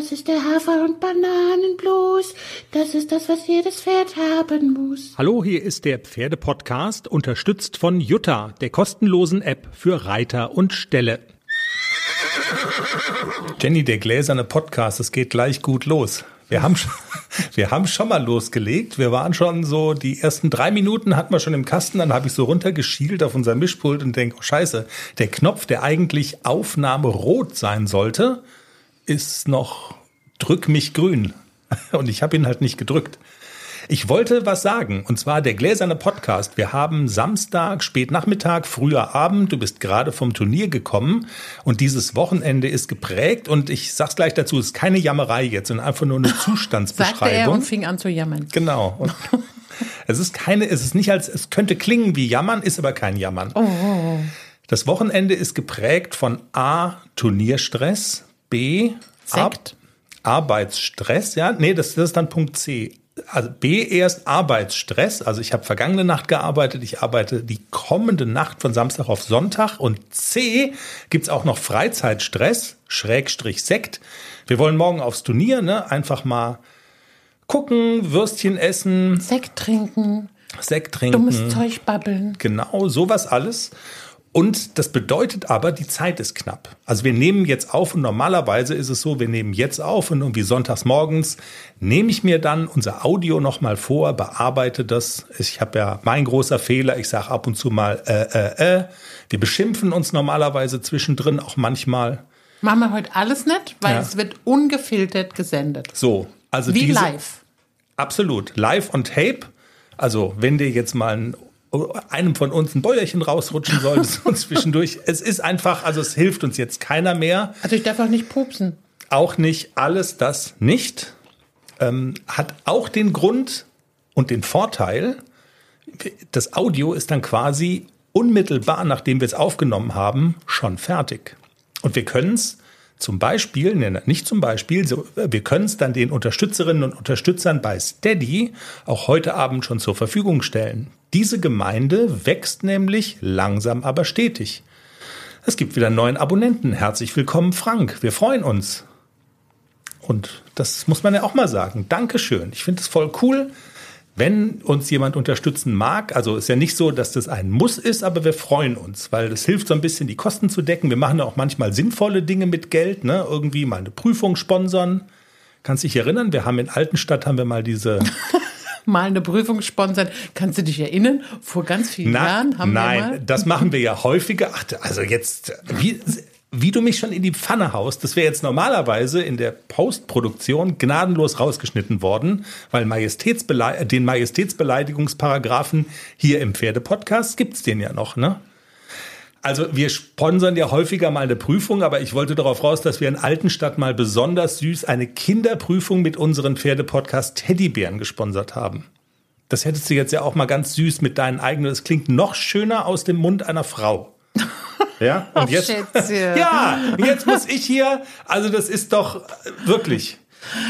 Das ist der Hafer- und Bananenblues. Das ist das, was jedes Pferd haben muss. Hallo, hier ist der Pferdepodcast, unterstützt von Jutta, der kostenlosen App für Reiter und Ställe. Jenny, der gläserne Podcast, es geht gleich gut los. Wir haben, schon, wir haben schon mal losgelegt. Wir waren schon so, die ersten drei Minuten hatten wir schon im Kasten. Dann habe ich so runtergeschielt auf unser Mischpult und denke, oh scheiße, der Knopf, der eigentlich Aufnahme rot sein sollte, ist noch drück mich grün. Und ich habe ihn halt nicht gedrückt. Ich wollte was sagen, und zwar der gläserne Podcast. Wir haben Samstag, Spätnachmittag, früher Abend. Du bist gerade vom Turnier gekommen und dieses Wochenende ist geprägt. Und ich sag's gleich dazu, es ist keine Jammerei jetzt, sondern einfach nur eine Zustandsbeschreibung. Sagte er und fing an zu jammern. Genau. Und es ist keine, es ist nicht als, es könnte klingen wie Jammern, ist aber kein Jammern. Oh. Das Wochenende ist geprägt von A, Turnierstress, B, Sekt. Arbeitsstress, ja, nee, das, das ist dann Punkt C also B erst Arbeitsstress. Also ich habe vergangene Nacht gearbeitet, ich arbeite die kommende Nacht von Samstag auf Sonntag. Und C gibt's auch noch Freizeitstress, Schrägstrich Sekt. Wir wollen morgen aufs Turnier, ne? Einfach mal gucken, Würstchen essen. Sekt trinken. Sekt trinken. Dummes Zeug babbeln. Genau, sowas alles. Und das bedeutet aber, die Zeit ist knapp. Also wir nehmen jetzt auf und normalerweise ist es so, wir nehmen jetzt auf und irgendwie sonntags morgens nehme ich mir dann unser Audio nochmal vor, bearbeite das. Ich habe ja mein großer Fehler, ich sage ab und zu mal äh, äh, äh. Wir beschimpfen uns normalerweise zwischendrin auch manchmal. Machen wir heute alles nicht, weil ja. es wird ungefiltert gesendet. So, also Wie diese, live. Absolut, live on tape. Also wenn dir jetzt mal ein einem von uns ein Bäuerchen rausrutschen soll und zwischendurch. Es ist einfach, also es hilft uns jetzt keiner mehr. Also ich darf auch nicht pupsen. Auch nicht alles das nicht. Ähm, hat auch den Grund und den Vorteil, das Audio ist dann quasi unmittelbar, nachdem wir es aufgenommen haben, schon fertig. Und wir können es zum Beispiel, ne, nicht zum Beispiel, so, wir können es dann den Unterstützerinnen und Unterstützern bei Steady auch heute Abend schon zur Verfügung stellen. Diese Gemeinde wächst nämlich langsam aber stetig. Es gibt wieder neuen Abonnenten. Herzlich willkommen, Frank. Wir freuen uns. Und das muss man ja auch mal sagen. Dankeschön. Ich finde es voll cool, wenn uns jemand unterstützen mag. Also ist ja nicht so, dass das ein Muss ist, aber wir freuen uns, weil das hilft so ein bisschen, die Kosten zu decken. Wir machen ja auch manchmal sinnvolle Dinge mit Geld, ne? Irgendwie mal eine Prüfung sponsern. Kannst dich erinnern? Wir haben in Altenstadt haben wir mal diese mal eine Prüfung sponsern. Kannst du dich erinnern? Vor ganz vielen Na, Jahren haben nein, wir mal. das machen wir ja häufiger. Ach, also jetzt, wie, wie du mich schon in die Pfanne haust, das wäre jetzt normalerweise in der Postproduktion gnadenlos rausgeschnitten worden, weil Majestätsbele den Majestätsbeleidigungsparagraphen hier im Pferdepodcast gibt's den ja noch, ne? Also wir sponsern ja häufiger mal eine Prüfung, aber ich wollte darauf raus, dass wir in Altenstadt mal besonders süß eine Kinderprüfung mit unseren Pferdepodcast Teddybären gesponsert haben. Das hättest du jetzt ja auch mal ganz süß mit deinen eigenen. Das klingt noch schöner aus dem Mund einer Frau. Ja, und Ach, jetzt, ja, jetzt muss ich hier, also das ist doch wirklich.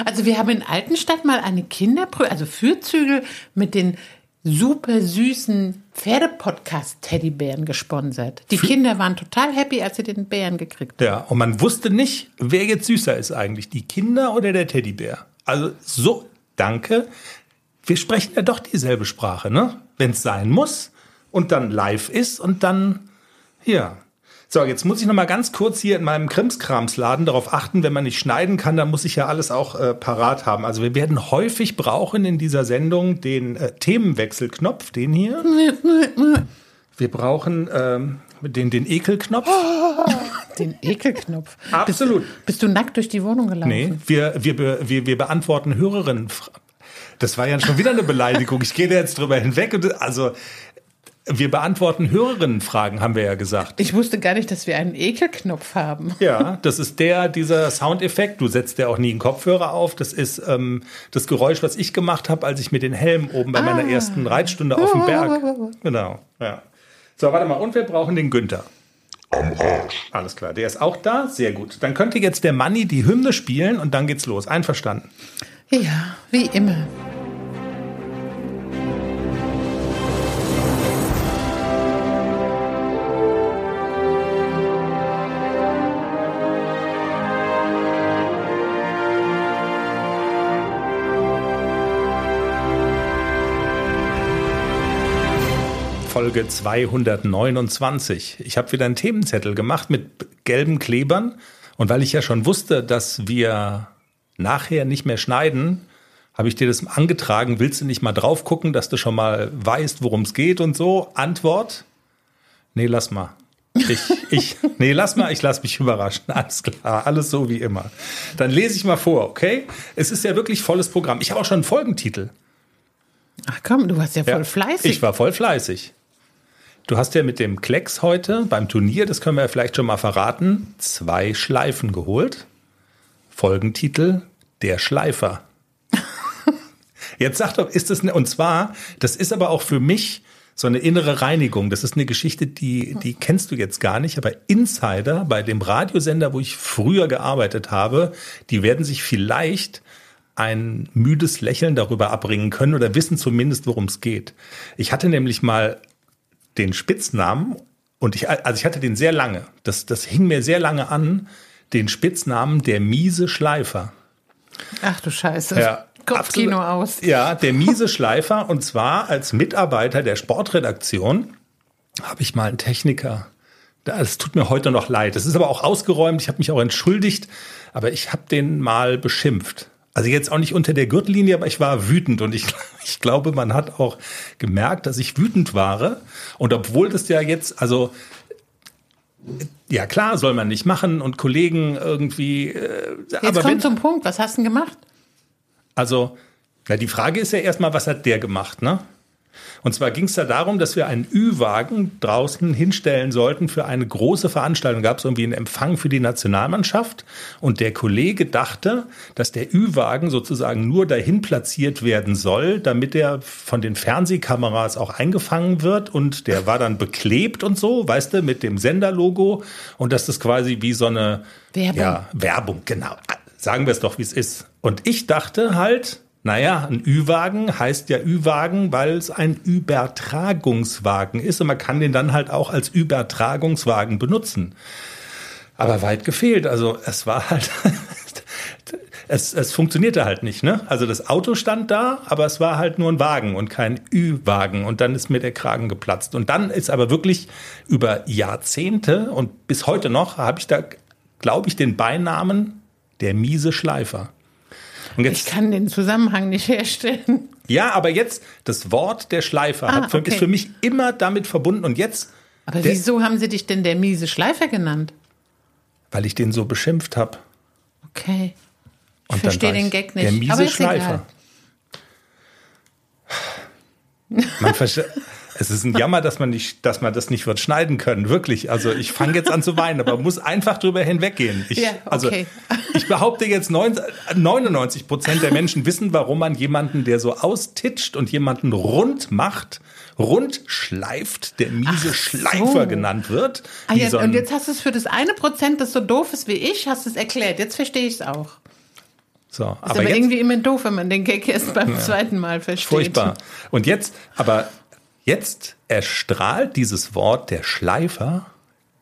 Also wir haben in Altenstadt mal eine Kinderprüfung, also Fürzügel mit den super süßen Pferdepodcast-Teddybären gesponsert. Die Kinder waren total happy, als sie den Bären gekriegt haben. Ja, und man wusste nicht, wer jetzt süßer ist eigentlich, die Kinder oder der Teddybär. Also so, danke. Wir sprechen ja doch dieselbe Sprache, ne? Wenn es sein muss und dann live ist und dann, ja. So, jetzt muss ich noch mal ganz kurz hier in meinem Krimskramsladen darauf achten, wenn man nicht schneiden kann, dann muss ich ja alles auch äh, parat haben. Also wir werden häufig brauchen in dieser Sendung den äh, Themenwechselknopf, den hier. Wir brauchen ähm, den, den Ekelknopf. Den Ekelknopf. Absolut. Bist, bist, du nackt durch die Wohnung gelaufen? Nee, wir, wir, wir, wir beantworten Hörerinnen. Das war ja schon wieder eine Beleidigung. Ich gehe da jetzt drüber hinweg. Und, also wir beantworten Hörerinnenfragen, haben wir ja gesagt. Ich wusste gar nicht, dass wir einen Ekelknopf haben. Ja, das ist der, dieser Soundeffekt. Du setzt ja auch nie einen Kopfhörer auf. Das ist ähm, das Geräusch, was ich gemacht habe, als ich mir den Helm oben bei ah. meiner ersten Reitstunde auf dem Berg. Genau, ja. So, warte mal. Und wir brauchen den Günther. Am Arsch. Alles klar, der ist auch da. Sehr gut. Dann könnte jetzt der Manni die Hymne spielen und dann geht's los. Einverstanden? Ja, wie immer. Folge 229. Ich habe wieder einen Themenzettel gemacht mit gelben Klebern. Und weil ich ja schon wusste, dass wir nachher nicht mehr schneiden, habe ich dir das angetragen. Willst du nicht mal drauf gucken, dass du schon mal weißt, worum es geht und so? Antwort? Nee, lass mal. Ich, ich, nee, lass mal, ich lass mich überraschen. Alles klar, alles so wie immer. Dann lese ich mal vor, okay? Es ist ja wirklich volles Programm. Ich habe auch schon einen Folgentitel. Ach komm, du warst ja voll ja, fleißig. Ich war voll fleißig. Du hast ja mit dem Klecks heute beim Turnier, das können wir ja vielleicht schon mal verraten, zwei Schleifen geholt. Folgentitel Der Schleifer. Jetzt sag doch, ist das, ne, und zwar, das ist aber auch für mich so eine innere Reinigung. Das ist eine Geschichte, die, die kennst du jetzt gar nicht, aber Insider bei dem Radiosender, wo ich früher gearbeitet habe, die werden sich vielleicht ein müdes Lächeln darüber abbringen können oder wissen zumindest, worum es geht. Ich hatte nämlich mal den Spitznamen und ich, also ich hatte den sehr lange. Das, das hing mir sehr lange an, den Spitznamen der miese Schleifer. Ach du Scheiße. Ja, Kopfkino aus. Ja, der miese Schleifer. Und zwar als Mitarbeiter der Sportredaktion habe ich mal einen Techniker. Das tut mir heute noch leid. Das ist aber auch ausgeräumt. Ich habe mich auch entschuldigt. Aber ich habe den mal beschimpft. Also jetzt auch nicht unter der Gürtellinie, aber ich war wütend und ich, ich glaube, man hat auch gemerkt, dass ich wütend war. Und obwohl das ja jetzt, also ja klar, soll man nicht machen und Kollegen irgendwie. Äh, jetzt aber kommt wenn, zum Punkt. Was hast du denn gemacht? Also, na, die Frage ist ja erstmal, was hat der gemacht, ne? Und zwar ging es da darum, dass wir einen Ü-Wagen draußen hinstellen sollten für eine große Veranstaltung. Gab es irgendwie einen Empfang für die Nationalmannschaft und der Kollege dachte, dass der Ü-Wagen sozusagen nur dahin platziert werden soll, damit er von den Fernsehkameras auch eingefangen wird und der war dann beklebt und so, weißt du, mit dem Senderlogo und dass das quasi wie so eine Werbung, ja, Werbung genau. Sagen wir es doch, wie es ist. Und ich dachte halt, naja, ein Ü-Wagen heißt ja Ü-Wagen, weil es ein Übertragungswagen ist und man kann den dann halt auch als Übertragungswagen benutzen. Aber weit gefehlt. Also es war halt, es, es funktionierte halt nicht. Ne? Also das Auto stand da, aber es war halt nur ein Wagen und kein Ü-Wagen. Und dann ist mir der Kragen geplatzt. Und dann ist aber wirklich über Jahrzehnte und bis heute noch habe ich da, glaube ich, den Beinamen der miese Schleifer. Jetzt, ich kann den Zusammenhang nicht herstellen. Ja, aber jetzt, das Wort der Schleifer ah, hat okay. ist für mich immer damit verbunden. Und jetzt. Aber wieso haben sie dich denn der miese Schleifer genannt? Weil ich den so beschimpft habe. Okay. Ich verstehe den Gag nicht. Der miese Schleifer. Man versteht. Es ist ein Jammer, dass man nicht, dass man das nicht wird schneiden können. Wirklich. Also ich fange jetzt an zu weinen, aber muss einfach drüber hinweggehen. Ich, ja, also okay. Also ich behaupte jetzt 99 Prozent der Menschen wissen, warum man jemanden, der so austitscht und jemanden rund macht, rund schleift, der miese Ach Schleifer genannt wird. Ah, ja, so und jetzt hast du es für das eine Prozent, das so doof ist wie ich, hast du es erklärt. Jetzt verstehe ich es auch. So, ist aber, aber jetzt, irgendwie immer doof, wenn man den Gag erst beim ja, zweiten Mal versteht. Furchtbar. Und jetzt, aber Jetzt erstrahlt dieses Wort der Schleifer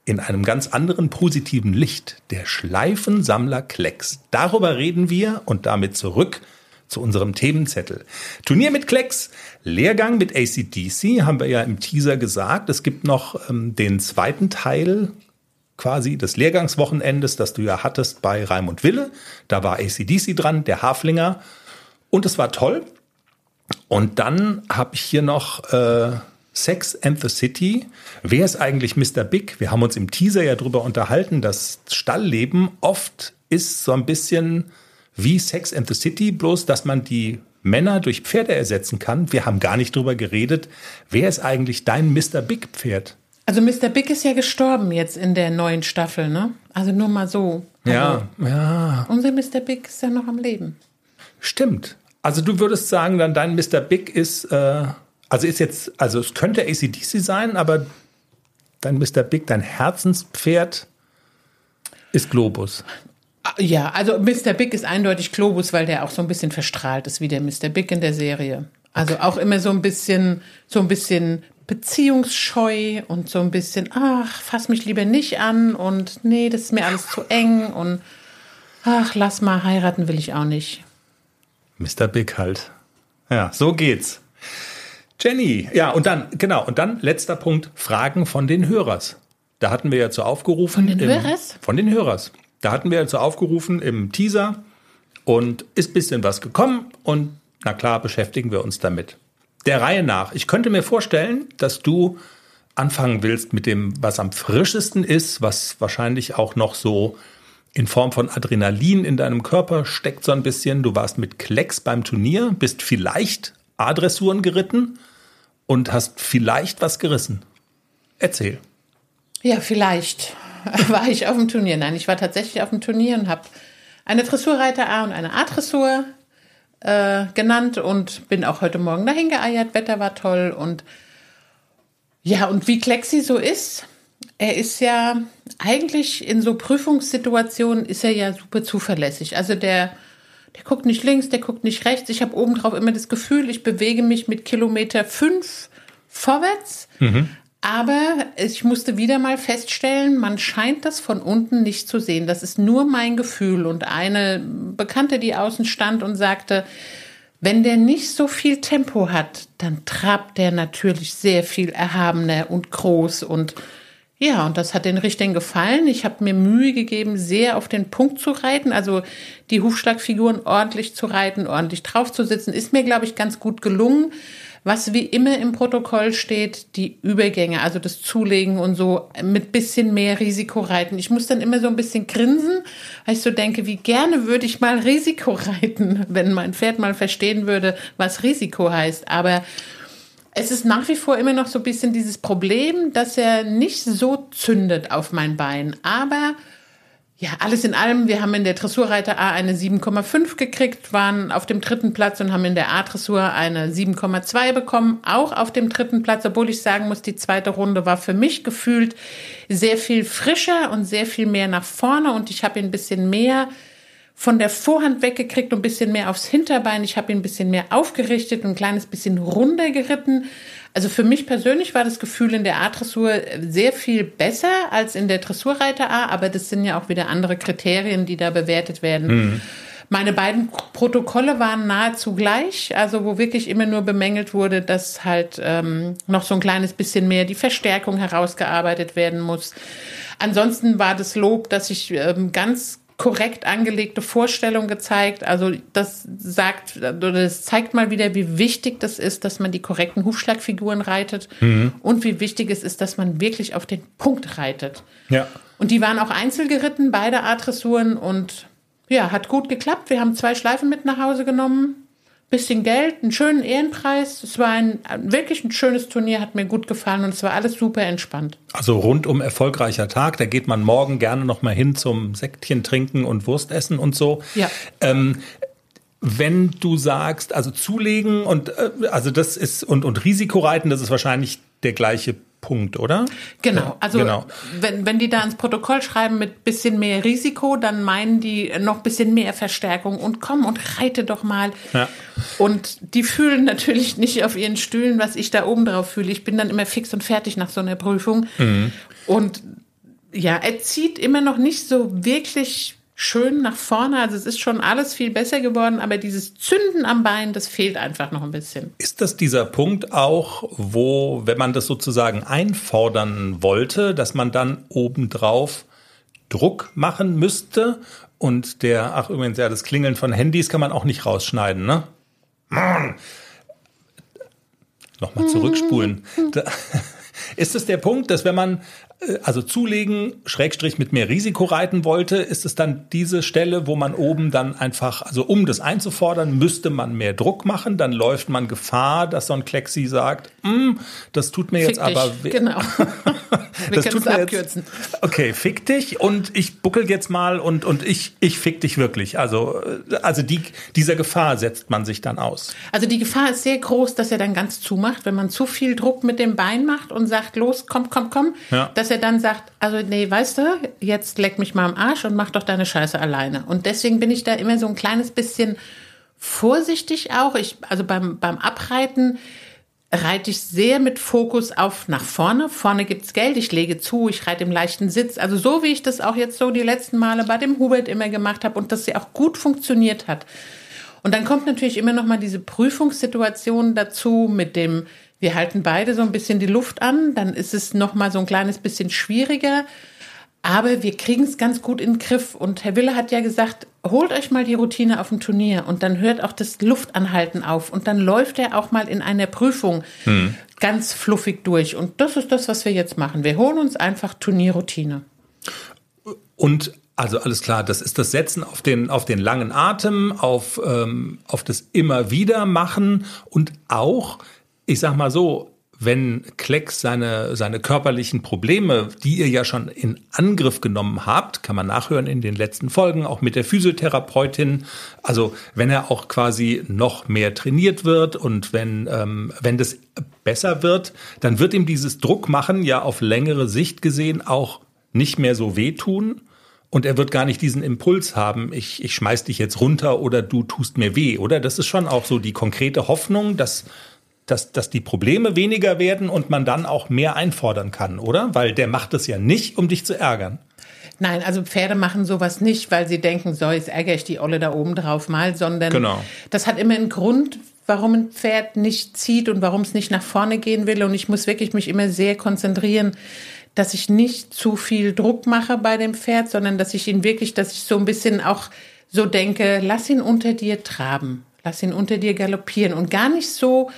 in einem ganz anderen positiven Licht. Der Schleifensammler Klecks. Darüber reden wir und damit zurück zu unserem Themenzettel. Turnier mit Klecks, Lehrgang mit ACDC, haben wir ja im Teaser gesagt. Es gibt noch ähm, den zweiten Teil quasi des Lehrgangswochenendes, das du ja hattest bei Raimund Wille. Da war ACDC dran, der Haflinger. Und es war toll. Und dann habe ich hier noch äh, Sex and the City. Wer ist eigentlich Mr. Big? Wir haben uns im Teaser ja drüber unterhalten, dass Stallleben oft ist so ein bisschen wie Sex and the City, bloß dass man die Männer durch Pferde ersetzen kann. Wir haben gar nicht drüber geredet. Wer ist eigentlich dein Mr. Big Pferd? Also Mr. Big ist ja gestorben jetzt in der neuen Staffel, ne? Also nur mal so. Also ja, ja. Unser Mr. Big ist ja noch am Leben. Stimmt. Also du würdest sagen, dann dein Mr. Big ist, äh, also ist jetzt, also es könnte ACDC sein, aber dein Mr. Big, dein Herzenspferd ist Globus. Ja, also Mr. Big ist eindeutig Globus, weil der auch so ein bisschen verstrahlt ist wie der Mr. Big in der Serie. Also okay. auch immer so ein bisschen, so ein bisschen beziehungsscheu und so ein bisschen, ach, fass mich lieber nicht an und nee, das ist mir alles zu eng und ach, lass mal heiraten will ich auch nicht. Mr. Big halt. Ja, so geht's. Jenny, ja, und dann, genau, und dann letzter Punkt, Fragen von den Hörers. Da hatten wir ja zu aufgerufen. Von den im, Hörers? Von den Hörers. Da hatten wir ja zu aufgerufen im Teaser und ist bisschen was gekommen und na klar beschäftigen wir uns damit. Der Reihe nach. Ich könnte mir vorstellen, dass du anfangen willst mit dem, was am frischesten ist, was wahrscheinlich auch noch so in Form von Adrenalin in deinem Körper steckt so ein bisschen. Du warst mit Klecks beim Turnier, bist vielleicht A-Dressuren geritten und hast vielleicht was gerissen. Erzähl. Ja, vielleicht war ich auf dem Turnier. Nein, ich war tatsächlich auf dem Turnier und habe eine Dressurreiter A und eine A-Dressur äh, genannt und bin auch heute Morgen dahin geeiert. Wetter war toll und ja, und wie Klexi so ist, er ist ja eigentlich in so Prüfungssituationen ist er ja super zuverlässig. Also der, der guckt nicht links, der guckt nicht rechts. Ich habe obendrauf immer das Gefühl, ich bewege mich mit Kilometer fünf vorwärts. Mhm. Aber ich musste wieder mal feststellen, man scheint das von unten nicht zu sehen. Das ist nur mein Gefühl. Und eine Bekannte, die außen stand und sagte, wenn der nicht so viel Tempo hat, dann trabt der natürlich sehr viel erhabener und groß und ja, und das hat den Richtern gefallen. Ich habe mir Mühe gegeben, sehr auf den Punkt zu reiten, also die Hufschlagfiguren ordentlich zu reiten, ordentlich drauf zu sitzen, ist mir, glaube ich, ganz gut gelungen. Was wie immer im Protokoll steht, die Übergänge, also das Zulegen und so mit bisschen mehr Risiko reiten. Ich muss dann immer so ein bisschen grinsen, weil ich so denke, wie gerne würde ich mal Risiko reiten, wenn mein Pferd mal verstehen würde, was Risiko heißt. Aber es ist nach wie vor immer noch so ein bisschen dieses Problem, dass er nicht so zündet auf mein Bein. Aber ja, alles in allem, wir haben in der Dressurreiter A eine 7,5 gekriegt, waren auf dem dritten Platz und haben in der A-Dressur eine 7,2 bekommen, auch auf dem dritten Platz, obwohl ich sagen muss, die zweite Runde war für mich gefühlt sehr viel frischer und sehr viel mehr nach vorne und ich habe ein bisschen mehr von der Vorhand weggekriegt und ein bisschen mehr aufs Hinterbein. Ich habe ihn ein bisschen mehr aufgerichtet und ein kleines bisschen runder geritten. Also für mich persönlich war das Gefühl in der A-Dressur sehr viel besser als in der Dressurreiter A, aber das sind ja auch wieder andere Kriterien, die da bewertet werden. Mhm. Meine beiden Protokolle waren nahezu gleich, also wo wirklich immer nur bemängelt wurde, dass halt ähm, noch so ein kleines bisschen mehr die Verstärkung herausgearbeitet werden muss. Ansonsten war das Lob, dass ich ähm, ganz korrekt angelegte Vorstellung gezeigt. Also das sagt, oder das zeigt mal wieder, wie wichtig das ist, dass man die korrekten Hufschlagfiguren reitet mhm. und wie wichtig es ist, dass man wirklich auf den Punkt reitet. Ja. Und die waren auch einzeln geritten, beide A-Dressuren und ja, hat gut geklappt. Wir haben zwei Schleifen mit nach Hause genommen bisschen Geld, einen schönen Ehrenpreis. Es war ein wirklich ein schönes Turnier, hat mir gut gefallen und es war alles super entspannt. Also rundum erfolgreicher Tag. Da geht man morgen gerne noch mal hin zum Sektchen trinken und Wurst essen und so. Ja. Ähm, wenn du sagst, also zulegen und äh, also das ist und und Risikoreiten, das ist wahrscheinlich der gleiche Punkt, oder? Genau, also genau. Wenn, wenn die da ins Protokoll schreiben mit bisschen mehr Risiko, dann meinen die noch bisschen mehr Verstärkung und komm und reite doch mal. Ja. Und die fühlen natürlich nicht auf ihren Stühlen, was ich da oben drauf fühle. Ich bin dann immer fix und fertig nach so einer Prüfung. Mhm. Und ja, er zieht immer noch nicht so wirklich schön nach vorne. Also es ist schon alles viel besser geworden, aber dieses Zünden am Bein, das fehlt einfach noch ein bisschen. Ist das dieser Punkt auch, wo, wenn man das sozusagen einfordern wollte, dass man dann obendrauf Druck machen müsste? Und der, ach übrigens, ja, das Klingeln von Handys kann man auch nicht rausschneiden, ne? Nochmal zurückspulen. Ist es der Punkt, dass wenn man also zulegen, Schrägstrich mit mehr Risiko reiten wollte, ist es dann diese Stelle, wo man oben dann einfach, also um das einzufordern, müsste man mehr Druck machen, dann läuft man Gefahr, dass so ein Klexi sagt, mm, das tut mir fick jetzt dich. aber weh. Genau. Wir können es abkürzen. Jetzt, okay, fick dich und ich buckel jetzt mal und, und ich, ich fick dich wirklich. Also, äh, also die, dieser Gefahr setzt man sich dann aus. Also die Gefahr ist sehr groß, dass er dann ganz zumacht, wenn man zu viel Druck mit dem Bein macht und sagt, los, komm, komm, komm, ja. Dass er dann sagt, also nee, weißt du, jetzt leck mich mal am Arsch und mach doch deine Scheiße alleine. Und deswegen bin ich da immer so ein kleines bisschen vorsichtig auch. Ich, also beim, beim Abreiten reite ich sehr mit Fokus auf nach vorne. Vorne gibt's Geld, ich lege zu, ich reite im leichten Sitz. Also so wie ich das auch jetzt so die letzten Male bei dem Hubert immer gemacht habe und das ja auch gut funktioniert hat. Und dann kommt natürlich immer noch mal diese Prüfungssituation dazu mit dem, wir halten beide so ein bisschen die Luft an, dann ist es noch mal so ein kleines bisschen schwieriger. Aber wir kriegen es ganz gut in den Griff. Und Herr Wille hat ja gesagt, holt euch mal die Routine auf dem Turnier und dann hört auch das Luftanhalten auf. Und dann läuft er auch mal in einer Prüfung hm. ganz fluffig durch. Und das ist das, was wir jetzt machen. Wir holen uns einfach Turnierroutine. Und also alles klar, das ist das Setzen auf den, auf den langen Atem, auf, ähm, auf das immer wieder machen und auch, ich sag mal so, wenn Klecks seine, seine körperlichen Probleme, die ihr ja schon in Angriff genommen habt, kann man nachhören in den letzten Folgen, auch mit der Physiotherapeutin, also wenn er auch quasi noch mehr trainiert wird und wenn, ähm, wenn das besser wird, dann wird ihm dieses Druckmachen ja auf längere Sicht gesehen auch nicht mehr so wehtun. Und er wird gar nicht diesen Impuls haben, ich, ich schmeiß dich jetzt runter oder du tust mir weh, oder? Das ist schon auch so die konkrete Hoffnung, dass, dass, dass die Probleme weniger werden und man dann auch mehr einfordern kann, oder? Weil der macht es ja nicht, um dich zu ärgern. Nein, also Pferde machen sowas nicht, weil sie denken, so, jetzt ärgere ich die Olle da oben drauf mal, sondern genau. das hat immer einen Grund, warum ein Pferd nicht zieht und warum es nicht nach vorne gehen will. Und ich muss wirklich mich immer sehr konzentrieren, dass ich nicht zu viel Druck mache bei dem Pferd, sondern dass ich ihn wirklich, dass ich so ein bisschen auch so denke, lass ihn unter dir traben, lass ihn unter dir galoppieren und gar nicht so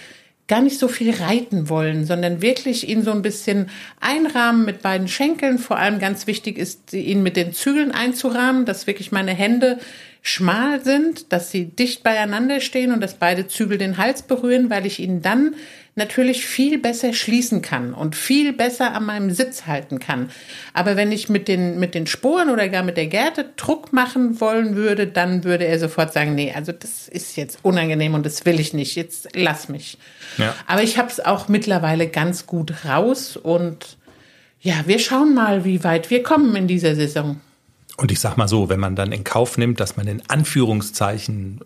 gar nicht so viel reiten wollen, sondern wirklich ihn so ein bisschen einrahmen mit beiden Schenkeln. Vor allem ganz wichtig ist, ihn mit den Zügeln einzurahmen, dass wirklich meine Hände schmal sind, dass sie dicht beieinander stehen und dass beide Zügel den Hals berühren, weil ich ihn dann natürlich viel besser schließen kann und viel besser an meinem Sitz halten kann. Aber wenn ich mit den, mit den Sporen oder gar mit der Gerte Druck machen wollen würde, dann würde er sofort sagen, nee, also das ist jetzt unangenehm und das will ich nicht, jetzt lass mich. Ja. Aber ich habe es auch mittlerweile ganz gut raus und ja, wir schauen mal, wie weit wir kommen in dieser Saison. Und ich sag mal so, wenn man dann in Kauf nimmt, dass man in Anführungszeichen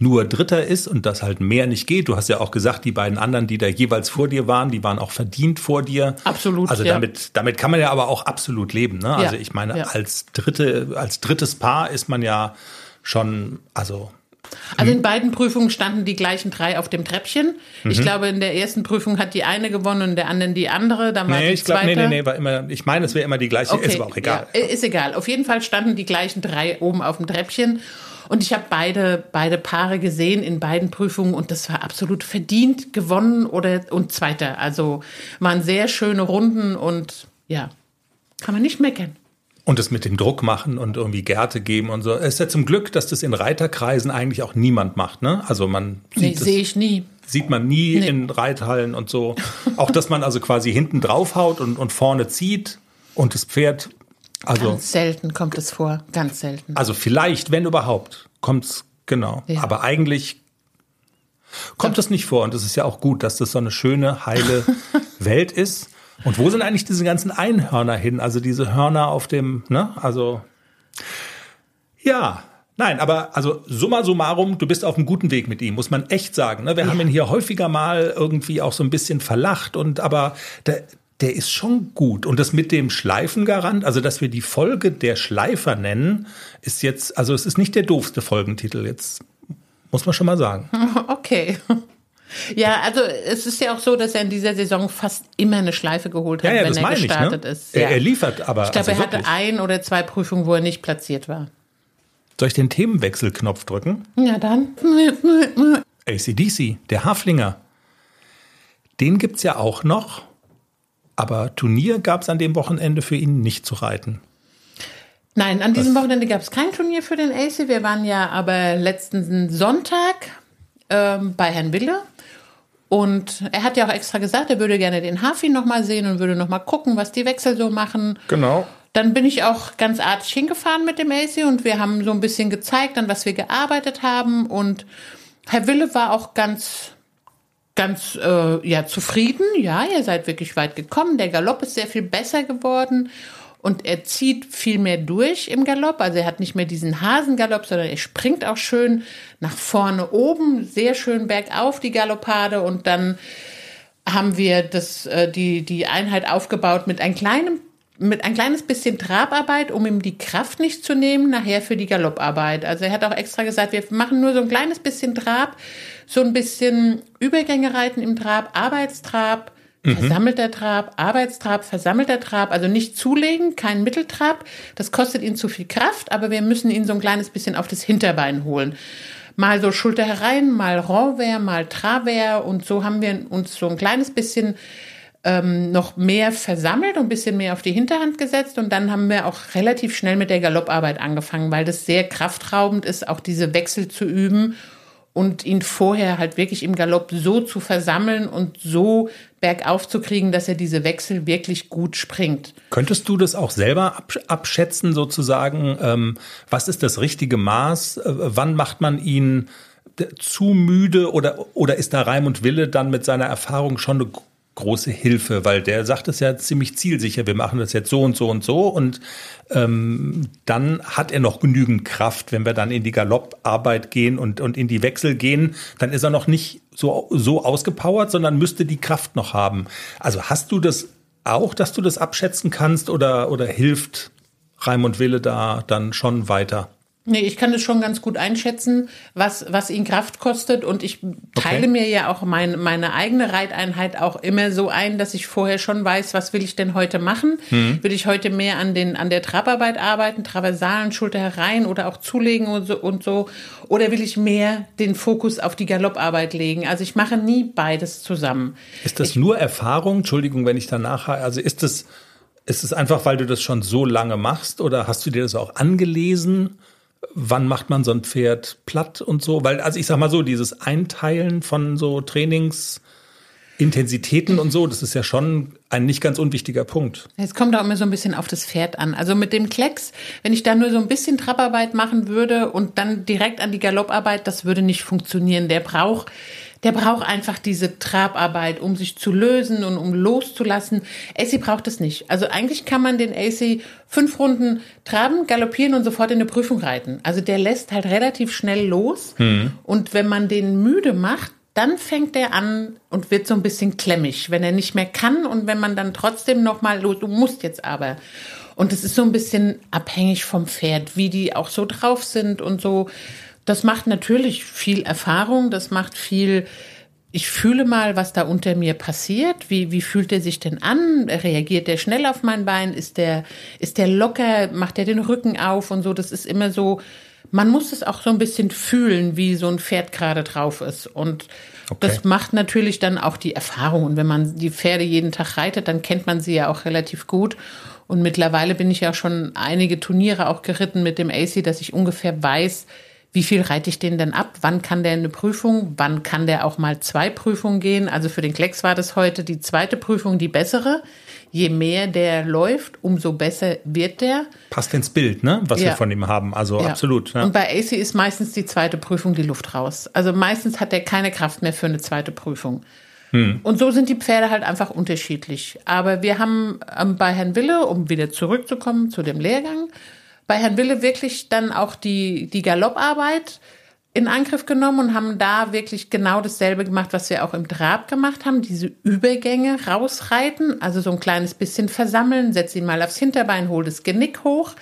nur Dritter ist und das halt mehr nicht geht. Du hast ja auch gesagt, die beiden anderen, die da jeweils vor dir waren, die waren auch verdient vor dir. Absolut. Also damit, ja. damit kann man ja aber auch absolut leben. Ne? Also ja, ich meine, ja. als dritte, als drittes Paar ist man ja schon, also also in beiden Prüfungen standen die gleichen drei auf dem Treppchen. Mhm. Ich glaube, in der ersten Prüfung hat die eine gewonnen und der anderen die andere. Dann war nee, die ich glaube, nee, nee, nee, war immer, ich meine, es wäre immer die gleiche, okay. ist aber auch egal. Ja, ist egal. Auf jeden Fall standen die gleichen drei oben auf dem Treppchen. Und ich habe beide, beide Paare gesehen in beiden Prüfungen und das war absolut verdient gewonnen oder und zweiter. Also waren sehr schöne Runden und ja, kann man nicht meckern. Und das mit dem Druck machen und irgendwie Gärte geben und so. Es ist ja zum Glück, dass das in Reiterkreisen eigentlich auch niemand macht, ne? Also man sieht nee, sehe ich nie. Sieht man nie nee. in Reithallen und so. auch, dass man also quasi hinten draufhaut und, und vorne zieht und das Pferd also, ganz selten kommt es vor, ganz selten. Also vielleicht, wenn überhaupt, kommt es genau. Ja. Aber eigentlich kommt es nicht vor. Und es ist ja auch gut, dass das so eine schöne, heile Welt ist. Und wo sind eigentlich diese ganzen Einhörner hin? Also diese Hörner auf dem, ne? Also ja, Nein, aber also summa summarum, du bist auf einem guten Weg mit ihm, muss man echt sagen. Ne? Wir ja. haben ihn hier häufiger mal irgendwie auch so ein bisschen verlacht und aber der, der ist schon gut. Und das mit dem Schleifengarant, also dass wir die Folge der Schleifer nennen, ist jetzt, also es ist nicht der doofste Folgentitel jetzt, muss man schon mal sagen. Okay. Ja, also es ist ja auch so, dass er in dieser Saison fast immer eine Schleife geholt hat, ja, ja, wenn er gestartet ich, ne? ist. Ja. Er, er, liefert aber. Ich glaube, also er hatte ein oder zwei Prüfungen, wo er nicht platziert war. Soll ich den Themenwechselknopf drücken? Ja, dann. ACDC, der Haflinger. Den gibt's ja auch noch. Aber Turnier gab es an dem Wochenende für ihn nicht zu reiten. Nein, an diesem Was? Wochenende gab es kein Turnier für den AC. Wir waren ja aber letzten Sonntag ähm, bei Herrn Wille. Und er hat ja auch extra gesagt, er würde gerne den Hafi nochmal sehen und würde nochmal gucken, was die Wechsel so machen. Genau. Dann bin ich auch ganz artig hingefahren mit dem AC und wir haben so ein bisschen gezeigt, an was wir gearbeitet haben. Und Herr Wille war auch ganz ganz äh, ja zufrieden. Ja, ihr seid wirklich weit gekommen. Der Galopp ist sehr viel besser geworden und er zieht viel mehr durch im Galopp. Also er hat nicht mehr diesen Hasengalopp, sondern er springt auch schön nach vorne oben, sehr schön bergauf die Galoppade und dann haben wir das, äh, die, die Einheit aufgebaut mit einem kleinen mit ein kleines bisschen Trabarbeit, um ihm die Kraft nicht zu nehmen, nachher für die Galopparbeit. Also er hat auch extra gesagt, wir machen nur so ein kleines bisschen Trab, so ein bisschen Übergänge reiten im Trab, Arbeitstrab, mhm. versammelter Trab, Arbeitstrab, versammelter Trab, also nicht zulegen, kein Mitteltrab. Das kostet ihn zu viel Kraft, aber wir müssen ihn so ein kleines bisschen auf das Hinterbein holen. Mal so Schulter herein, mal Renvers, mal Travers und so haben wir uns so ein kleines bisschen ähm, noch mehr versammelt und ein bisschen mehr auf die Hinterhand gesetzt. Und dann haben wir auch relativ schnell mit der Galopparbeit angefangen, weil das sehr kraftraubend ist, auch diese Wechsel zu üben und ihn vorher halt wirklich im Galopp so zu versammeln und so bergauf zu kriegen, dass er diese Wechsel wirklich gut springt. Könntest du das auch selber abschätzen, sozusagen? Ähm, was ist das richtige Maß? Äh, wann macht man ihn zu müde oder, oder ist da Reim und Wille dann mit seiner Erfahrung schon eine große Hilfe, weil der sagt es ja ziemlich zielsicher, wir machen das jetzt so und so und so und ähm, dann hat er noch genügend Kraft, wenn wir dann in die Galopparbeit gehen und, und in die Wechsel gehen, dann ist er noch nicht so, so ausgepowert, sondern müsste die Kraft noch haben. Also hast du das auch, dass du das abschätzen kannst oder, oder hilft Raimund Wille da dann schon weiter? Nee, ich kann es schon ganz gut einschätzen, was, was ihn Kraft kostet. Und ich teile okay. mir ja auch mein, meine eigene Reiteinheit auch immer so ein, dass ich vorher schon weiß, was will ich denn heute machen? Mhm. Will ich heute mehr an, den, an der Trabarbeit arbeiten, Traversalen, Schulter herein oder auch zulegen und so, und so? Oder will ich mehr den Fokus auf die Galopparbeit legen? Also ich mache nie beides zusammen. Ist das ich, nur Erfahrung? Entschuldigung, wenn ich danach, also ist das, ist es einfach, weil du das schon so lange machst oder hast du dir das auch angelesen? Wann macht man so ein Pferd platt und so? Weil, also ich sag mal so, dieses Einteilen von so Trainingsintensitäten und so, das ist ja schon ein nicht ganz unwichtiger Punkt. Es kommt auch immer so ein bisschen auf das Pferd an. Also mit dem Klecks, wenn ich da nur so ein bisschen Trapparbeit machen würde und dann direkt an die Galopparbeit, das würde nicht funktionieren. Der braucht der braucht einfach diese Trabarbeit, um sich zu lösen und um loszulassen. AC braucht es nicht. Also eigentlich kann man den AC fünf Runden traben, galoppieren und sofort in eine Prüfung reiten. Also der lässt halt relativ schnell los. Mhm. Und wenn man den müde macht, dann fängt er an und wird so ein bisschen klemmig, wenn er nicht mehr kann und wenn man dann trotzdem noch mal, du musst jetzt aber. Und es ist so ein bisschen abhängig vom Pferd, wie die auch so drauf sind und so. Das macht natürlich viel Erfahrung, das macht viel, ich fühle mal, was da unter mir passiert. Wie, wie fühlt er sich denn an? Reagiert der schnell auf mein Bein? Ist der, ist der locker? Macht er den Rücken auf und so? Das ist immer so, man muss es auch so ein bisschen fühlen, wie so ein Pferd gerade drauf ist. Und okay. das macht natürlich dann auch die Erfahrung. Und wenn man die Pferde jeden Tag reitet, dann kennt man sie ja auch relativ gut. Und mittlerweile bin ich ja schon einige Turniere auch geritten mit dem AC, dass ich ungefähr weiß, wie viel reite ich den denn ab? Wann kann der eine Prüfung? Wann kann der auch mal zwei Prüfungen gehen? Also für den Klecks war das heute die zweite Prüfung die bessere. Je mehr der läuft, umso besser wird der. Passt ins Bild, ne? Was ja. wir von ihm haben. Also ja. absolut. Ja. Und bei AC ist meistens die zweite Prüfung die Luft raus. Also meistens hat er keine Kraft mehr für eine zweite Prüfung. Hm. Und so sind die Pferde halt einfach unterschiedlich. Aber wir haben ähm, bei Herrn Wille, um wieder zurückzukommen zu dem Lehrgang, bei Herrn Wille wirklich dann auch die, die Galopparbeit in Angriff genommen und haben da wirklich genau dasselbe gemacht, was wir auch im Trab gemacht haben. Diese Übergänge rausreiten, also so ein kleines bisschen versammeln, setz ihn mal aufs Hinterbein, hol das Genick hoch.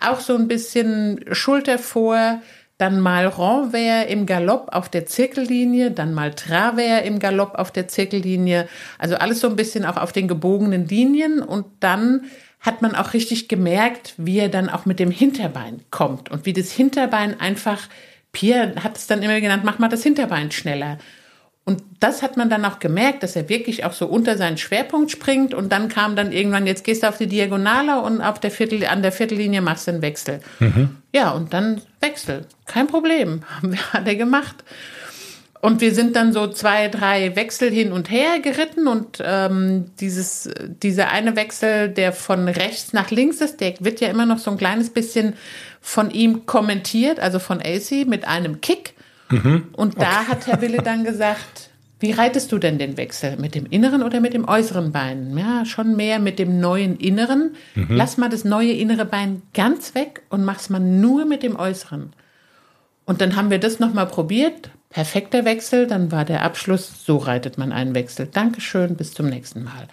Auch so ein bisschen Schulter vor, dann mal Renvers im Galopp auf der Zirkellinie, dann mal Travers im Galopp auf der Zirkellinie. Also alles so ein bisschen auch auf den gebogenen Linien und dann hat man auch richtig gemerkt, wie er dann auch mit dem Hinterbein kommt und wie das Hinterbein einfach, Pierre hat es dann immer genannt, mach mal das Hinterbein schneller. Und das hat man dann auch gemerkt, dass er wirklich auch so unter seinen Schwerpunkt springt und dann kam dann irgendwann, jetzt gehst du auf die Diagonale und auf der Viertel, an der Viertellinie machst du einen Wechsel. Mhm. Ja, und dann Wechsel. Kein Problem. Hat er gemacht. Und wir sind dann so zwei, drei Wechsel hin und her geritten und ähm, dieses, dieser eine Wechsel, der von rechts nach links ist, der wird ja immer noch so ein kleines bisschen von ihm kommentiert, also von AC mit einem Kick. Mhm. Und da okay. hat Herr Wille dann gesagt, wie reitest du denn den Wechsel? Mit dem inneren oder mit dem äußeren Bein? Ja, schon mehr mit dem neuen inneren. Mhm. Lass mal das neue innere Bein ganz weg und mach's mal nur mit dem äußeren. Und dann haben wir das nochmal probiert, perfekter Wechsel, dann war der Abschluss, so reitet man einen Wechsel. Dankeschön, bis zum nächsten Mal.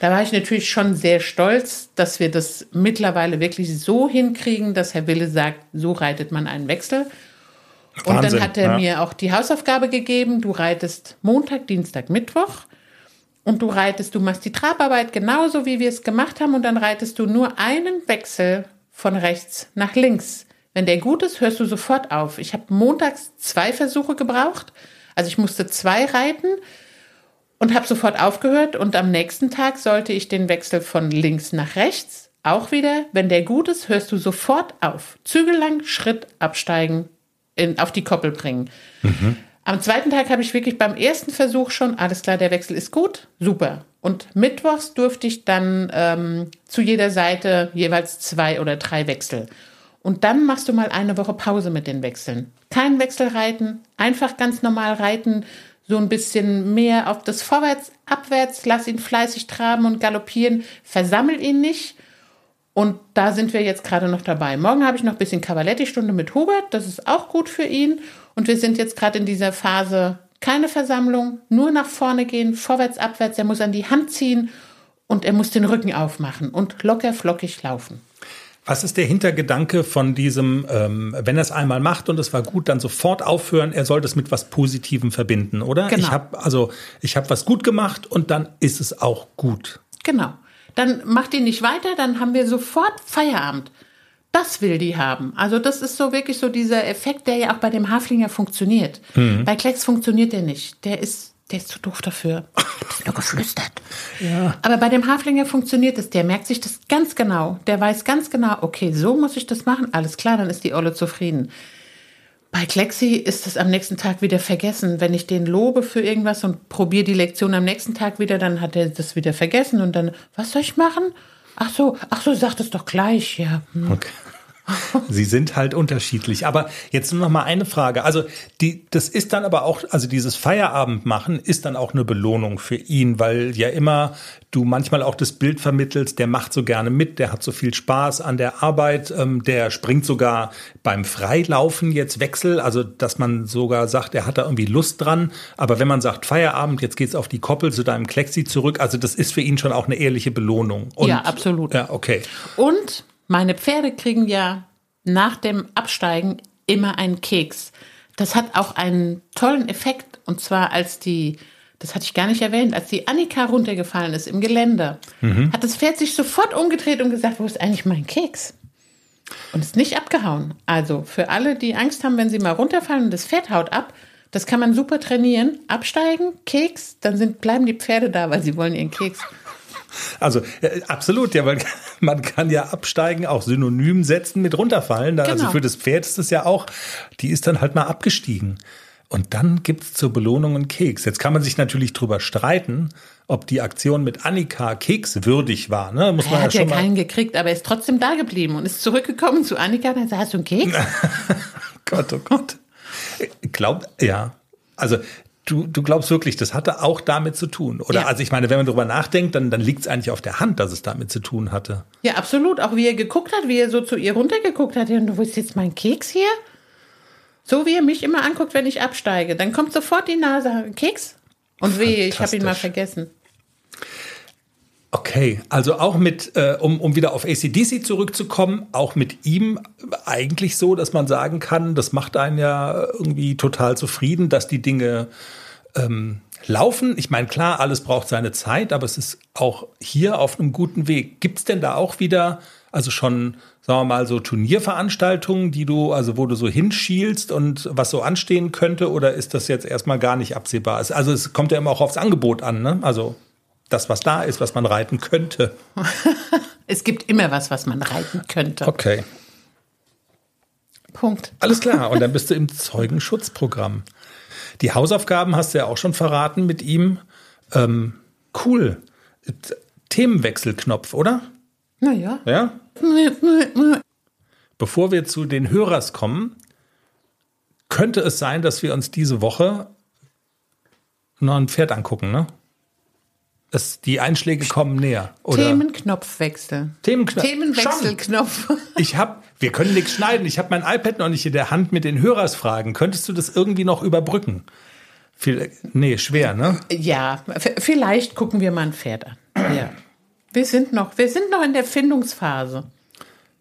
Da war ich natürlich schon sehr stolz, dass wir das mittlerweile wirklich so hinkriegen, dass Herr Wille sagt, so reitet man einen Wechsel. Und Wahnsinn, dann hat er ja. mir auch die Hausaufgabe gegeben, du reitest Montag, Dienstag, Mittwoch. Und du reitest, du machst die Trabarbeit genauso, wie wir es gemacht haben. Und dann reitest du nur einen Wechsel von rechts nach links. Wenn der gut ist, hörst du sofort auf. Ich habe montags zwei Versuche gebraucht. Also ich musste zwei reiten und habe sofort aufgehört. Und am nächsten Tag sollte ich den Wechsel von links nach rechts auch wieder. Wenn der gut ist, hörst du sofort auf. Zügellang, Schritt absteigen, in, auf die Koppel bringen. Am zweiten Tag habe ich wirklich beim ersten Versuch schon, alles klar, der Wechsel ist gut, super. Und mittwochs durfte ich dann ähm, zu jeder Seite jeweils zwei oder drei Wechsel. Und dann machst du mal eine Woche Pause mit den Wechseln. Kein Wechsel reiten, einfach ganz normal reiten, so ein bisschen mehr auf das Vorwärts, Abwärts, lass ihn fleißig traben und galoppieren, versammel ihn nicht. Und da sind wir jetzt gerade noch dabei. Morgen habe ich noch ein bisschen Cavaletti-Stunde mit Hubert. Das ist auch gut für ihn. Und wir sind jetzt gerade in dieser Phase keine Versammlung, nur nach vorne gehen, vorwärts, abwärts. Er muss an die Hand ziehen und er muss den Rücken aufmachen und locker flockig laufen. Was ist der Hintergedanke von diesem, ähm, wenn er es einmal macht und es war gut, dann sofort aufhören, er sollte es mit was Positivem verbinden, oder? Genau. Ich habe also ich habe was gut gemacht und dann ist es auch gut. Genau. Dann macht ihn nicht weiter, dann haben wir sofort Feierabend. Das will die haben. Also das ist so wirklich so dieser Effekt, der ja auch bei dem Haflinger funktioniert. Bei Klecks funktioniert der nicht. Der ist, der ist zu doof dafür. Ich hab's nur geflüstert. Aber bei dem Haflinger funktioniert es. Der merkt sich das ganz genau. Der weiß ganz genau, okay, so muss ich das machen. Alles klar, dann ist die Olle zufrieden. Bei Klexi ist es am nächsten Tag wieder vergessen. Wenn ich den lobe für irgendwas und probiere die Lektion am nächsten Tag wieder, dann hat er das wieder vergessen und dann, was soll ich machen? Ach so, ach so, sag das doch gleich, ja. hm. Okay. Sie sind halt unterschiedlich. Aber jetzt nur noch mal eine Frage. Also die, das ist dann aber auch, also dieses Feierabend machen ist dann auch eine Belohnung für ihn, weil ja immer du manchmal auch das Bild vermittelst, der macht so gerne mit, der hat so viel Spaß an der Arbeit, ähm, der springt sogar beim Freilaufen jetzt Wechsel, also dass man sogar sagt, er hat da irgendwie Lust dran. Aber wenn man sagt Feierabend, jetzt geht's auf die Koppel zu deinem Klexi zurück, also das ist für ihn schon auch eine ehrliche Belohnung. Und, Ja, absolut. Ja, okay. Und meine Pferde kriegen ja nach dem Absteigen immer einen Keks. Das hat auch einen tollen Effekt. Und zwar als die, das hatte ich gar nicht erwähnt, als die Annika runtergefallen ist im Gelände, hat das Pferd sich sofort umgedreht und gesagt, wo ist eigentlich mein Keks? Und ist nicht abgehauen. Also für alle, die Angst haben, wenn sie mal runterfallen und das Pferd haut ab, das kann man super trainieren. Absteigen, Keks, dann sind, bleiben die Pferde da, weil sie wollen ihren Keks. Also äh, absolut, ja, weil man kann ja absteigen, auch synonym setzen mit runterfallen. Da, Also Genau. für das Pferd ist es ja auch, die ist dann halt mal abgestiegen. Und dann gibt's zur Belohnung einen Keks. Jetzt kann man sich natürlich drüber streiten, ob die Aktion mit Annika kekswürdig war. Ne? Muss man Er ja hat ja schon mal. keinen gekriegt, aber er ist trotzdem da geblieben und ist zurückgekommen zu Annika und hat gesagt, hast du einen Keks? Gott, oh Gott. Glaub, ja. Also du, du glaubst wirklich, das hatte auch damit zu tun. Oder Ja. also ich meine, wenn man drüber nachdenkt, dann, dann liegt's eigentlich auf der Hand, dass es damit zu tun hatte. Ja, absolut. Auch wie er geguckt hat, wie er so zu ihr runtergeguckt hat. Und du willst jetzt mein Keks hier? So wie er mich immer anguckt, wenn ich absteige. Dann kommt sofort die Nase. Keks? Und wehe, ich habe ihn mal vergessen. Okay, also auch mit, äh, um, um wieder auf ACDC zurückzukommen, auch mit ihm eigentlich so, dass man sagen kann, das macht einen ja irgendwie total zufrieden, dass die Dinge ähm, laufen. Ich meine, klar, alles braucht seine Zeit, aber es ist auch hier auf einem guten Weg. Gibt's denn da auch wieder, also schon, sagen wir mal, so Turnierveranstaltungen, die du, also wo du so hinschielst und was so anstehen könnte, oder ist das jetzt erstmal gar nicht absehbar? Es- Also es kommt ja immer auch aufs Angebot an, ne? Also das, was da ist, was man reiten könnte. Es gibt immer was, was man reiten könnte. Okay. Punkt. Alles klar. Und dann bist du im Zeugenschutzprogramm. Die Hausaufgaben hast du ja auch schon verraten mit ihm. Ähm, cool. Themenwechselknopf, oder? Naja. Ja? Bevor wir zu den Hörers kommen, könnte es sein, dass wir uns diese Woche noch ein Pferd angucken, ne? Es, die Einschläge kommen näher. Oder? Themenknopfwechsel. Themenknopf. Themenwechselknopf. Ich habe, wir können nichts schneiden. Ich habe mein iPad noch nicht in der Hand mit den Hörersfragen. Könntest du das irgendwie noch überbrücken? Viel, nee, schwer, ne? Ja, vielleicht gucken wir mal ein Pferd an. Ja. Wir sind noch, wir sind noch in der Findungsphase.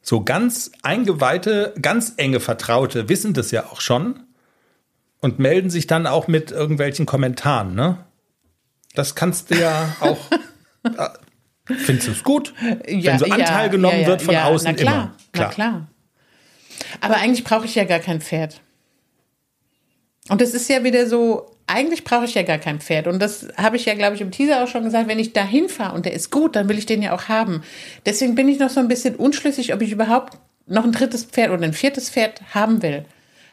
So ganz eingeweihte, ganz enge Vertraute wissen das ja auch schon und melden sich dann auch mit irgendwelchen Kommentaren, ne? Das kannst du ja auch. äh, Findest du es gut? Ja, wenn so Anteil ja, genommen ja, wird von ja, außen na klar, immer. Na klar. Aber eigentlich brauche ich ja gar kein Pferd. Und das ist ja wieder so, eigentlich brauche ich ja gar kein Pferd. Und das habe ich ja, glaube ich, im Teaser auch schon gesagt, wenn ich da hinfahre und der ist gut, dann will ich den ja auch haben. Deswegen bin ich noch so ein bisschen unschlüssig, ob ich überhaupt noch ein drittes Pferd oder ein viertes Pferd haben will.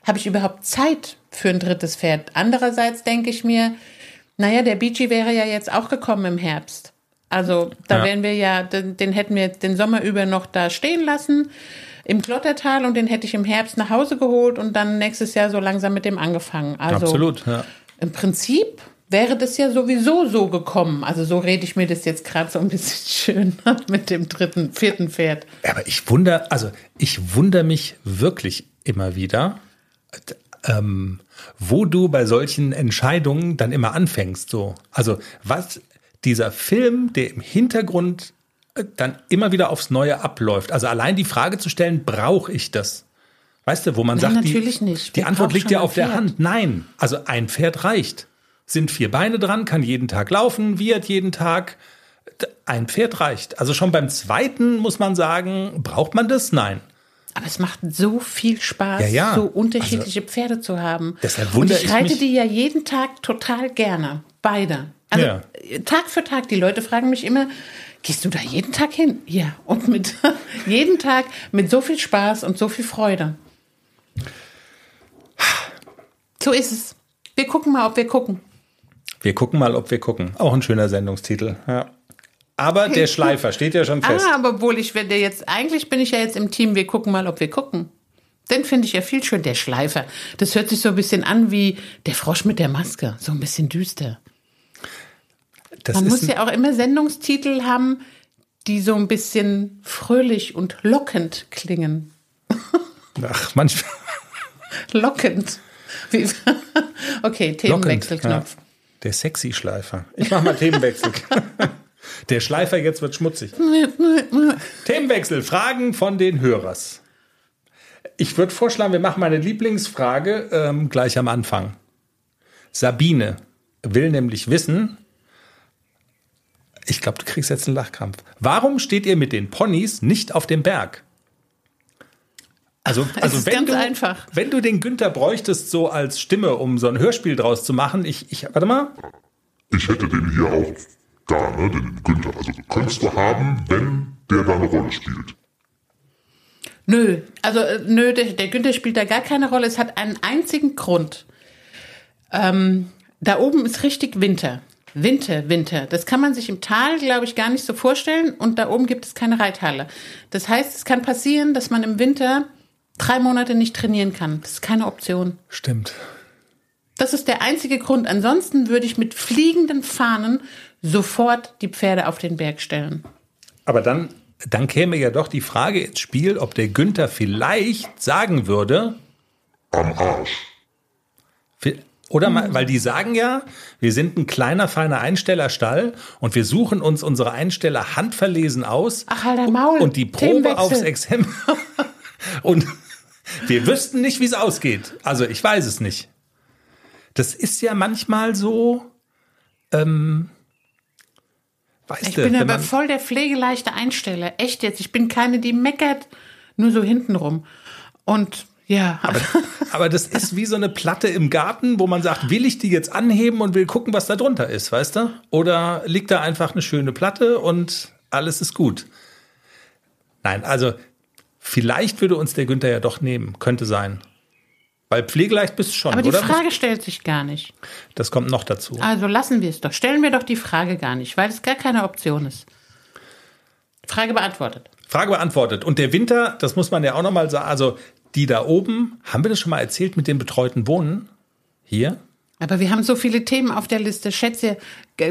Habe ich überhaupt Zeit für ein drittes Pferd? Andererseits denke ich mir, naja, der Beachy wäre ja jetzt auch gekommen im Herbst. Also da Ja. wären wir ja, den, den hätten wir den Sommer über noch da stehen lassen im Klottertal und den hätte ich im Herbst nach Hause geholt und dann nächstes Jahr so langsam mit dem angefangen. Also Absolut, ja. im Prinzip wäre das ja sowieso so gekommen. Also so rede ich mir das jetzt gerade so ein bisschen schön mit dem dritten, vierten Pferd. Aber ich wundere, also ich wundere mich wirklich immer wieder, ähm, wo du bei solchen Entscheidungen dann immer anfängst. So, also was dieser Film, der im Hintergrund äh, dann immer wieder aufs Neue abläuft. Also allein die Frage zu stellen, brauche ich das? Weißt du, wo man Nein, sagt, natürlich die, nicht. die Antwort liegt ja auf der? Hand. Nein, also ein Pferd reicht. Sind vier Beine dran, kann jeden Tag laufen, wiehert jeden Tag. Ein Pferd reicht. Also schon beim zweiten muss man sagen, braucht man das? Nein. Aber es macht so viel Spaß, Ja, ja. so unterschiedliche Pferde zu haben. Deshalb Und wundere ich ich reite mich- die ja jeden Tag total gerne. Beide. Also Ja. Tag für Tag. Die Leute fragen mich immer, gehst du da jeden Tag hin? Ja. Und mit jeden Tag mit so viel Spaß und so viel Freude. So ist es. Wir gucken mal, ob wir gucken. Wir gucken mal, ob wir gucken. Auch ein schöner Sendungstitel. Ja. Aber der Schleifer steht ja schon fest. Ah, aber obwohl ich werde jetzt, eigentlich bin ich ja jetzt im Team, wir gucken mal, ob wir gucken. Den finde ich ja viel schön, der Schleifer. Das hört sich so ein bisschen an wie der Frosch mit der Maske. So ein bisschen düster. Das Man muss ja auch immer Sendungstitel haben, die so ein bisschen fröhlich und lockend klingen. ach, manchmal Lockend. Wie, okay. Themenwechselknopf. Ja. Der sexy Schleifer. Ich mach mal Themenwechsel. Der Schleifer jetzt wird schmutzig. Themenwechsel. Fragen von den Hörers. Ich würde vorschlagen, wir machen meine Lieblingsfrage ähm, gleich am Anfang. Sabine will nämlich wissen, ich glaube, du kriegst jetzt einen Lachkrampf. Warum steht ihr mit den Ponys nicht auf dem Berg? Also, also ist wenn ganz du, einfach. wenn du den Günther bräuchtest so als Stimme, um so ein Hörspiel draus zu machen, ich, ich warte mal, Ich hätte den hier auch da, ne, den Günther. Also könntest du haben, wenn der da eine Rolle spielt. Nö, also äh, nö, der, der Günther spielt da gar keine Rolle. Es hat einen einzigen Grund. Ähm, da oben ist richtig Winter. Winter, Winter. Das kann man sich im Tal, glaube ich, gar nicht so vorstellen. Und da oben gibt es keine Reithalle. Das heißt, es kann passieren, dass man im Winter drei Monate nicht trainieren kann. Das ist keine Option. stimmt. Das ist der einzige Grund. Ansonsten würde ich mit fliegenden Fahnen sofort die Pferde auf den Berg stellen. Aber dann, dann käme ja doch die Frage ins Spiel, ob der Günther vielleicht sagen würde, Am Arsch. oder mal, weil die sagen ja, wir sind ein kleiner, feiner Einstellerstall und wir suchen uns unsere Einsteller handverlesen aus. Ach, halt dein Maul. Und die Probe aufs Exempel. und wir wüssten nicht, wie es ausgeht. Also ich weiß es nicht. Das ist ja manchmal so, ähm, weißt Ich du, bin aber voll der pflegeleichte Einsteller. Echt jetzt. Ich bin keine, die meckert, nur so hintenrum. Und ja, aber das ist wie so eine Platte im Garten, wo man sagt, will ich die jetzt anheben und will gucken, was da drunter ist, weißt du? Oder liegt da einfach eine schöne Platte und alles ist gut? Nein, also vielleicht würde uns der Günther ja doch nehmen, könnte sein. Weil pflegeleicht bist du schon, aber die oder? Frage stellt sich gar nicht. Das kommt noch dazu. Also lassen wir es doch. Stellen wir doch die Frage gar nicht, weil es gar keine Option ist. Frage beantwortet. Frage beantwortet. Und der Winter, das muss man ja auch nochmal sagen, also die da oben, haben wir das schon mal erzählt mit dem betreuten Wohnen? Hier? Aber wir haben so viele Themen auf der Liste. Schätze,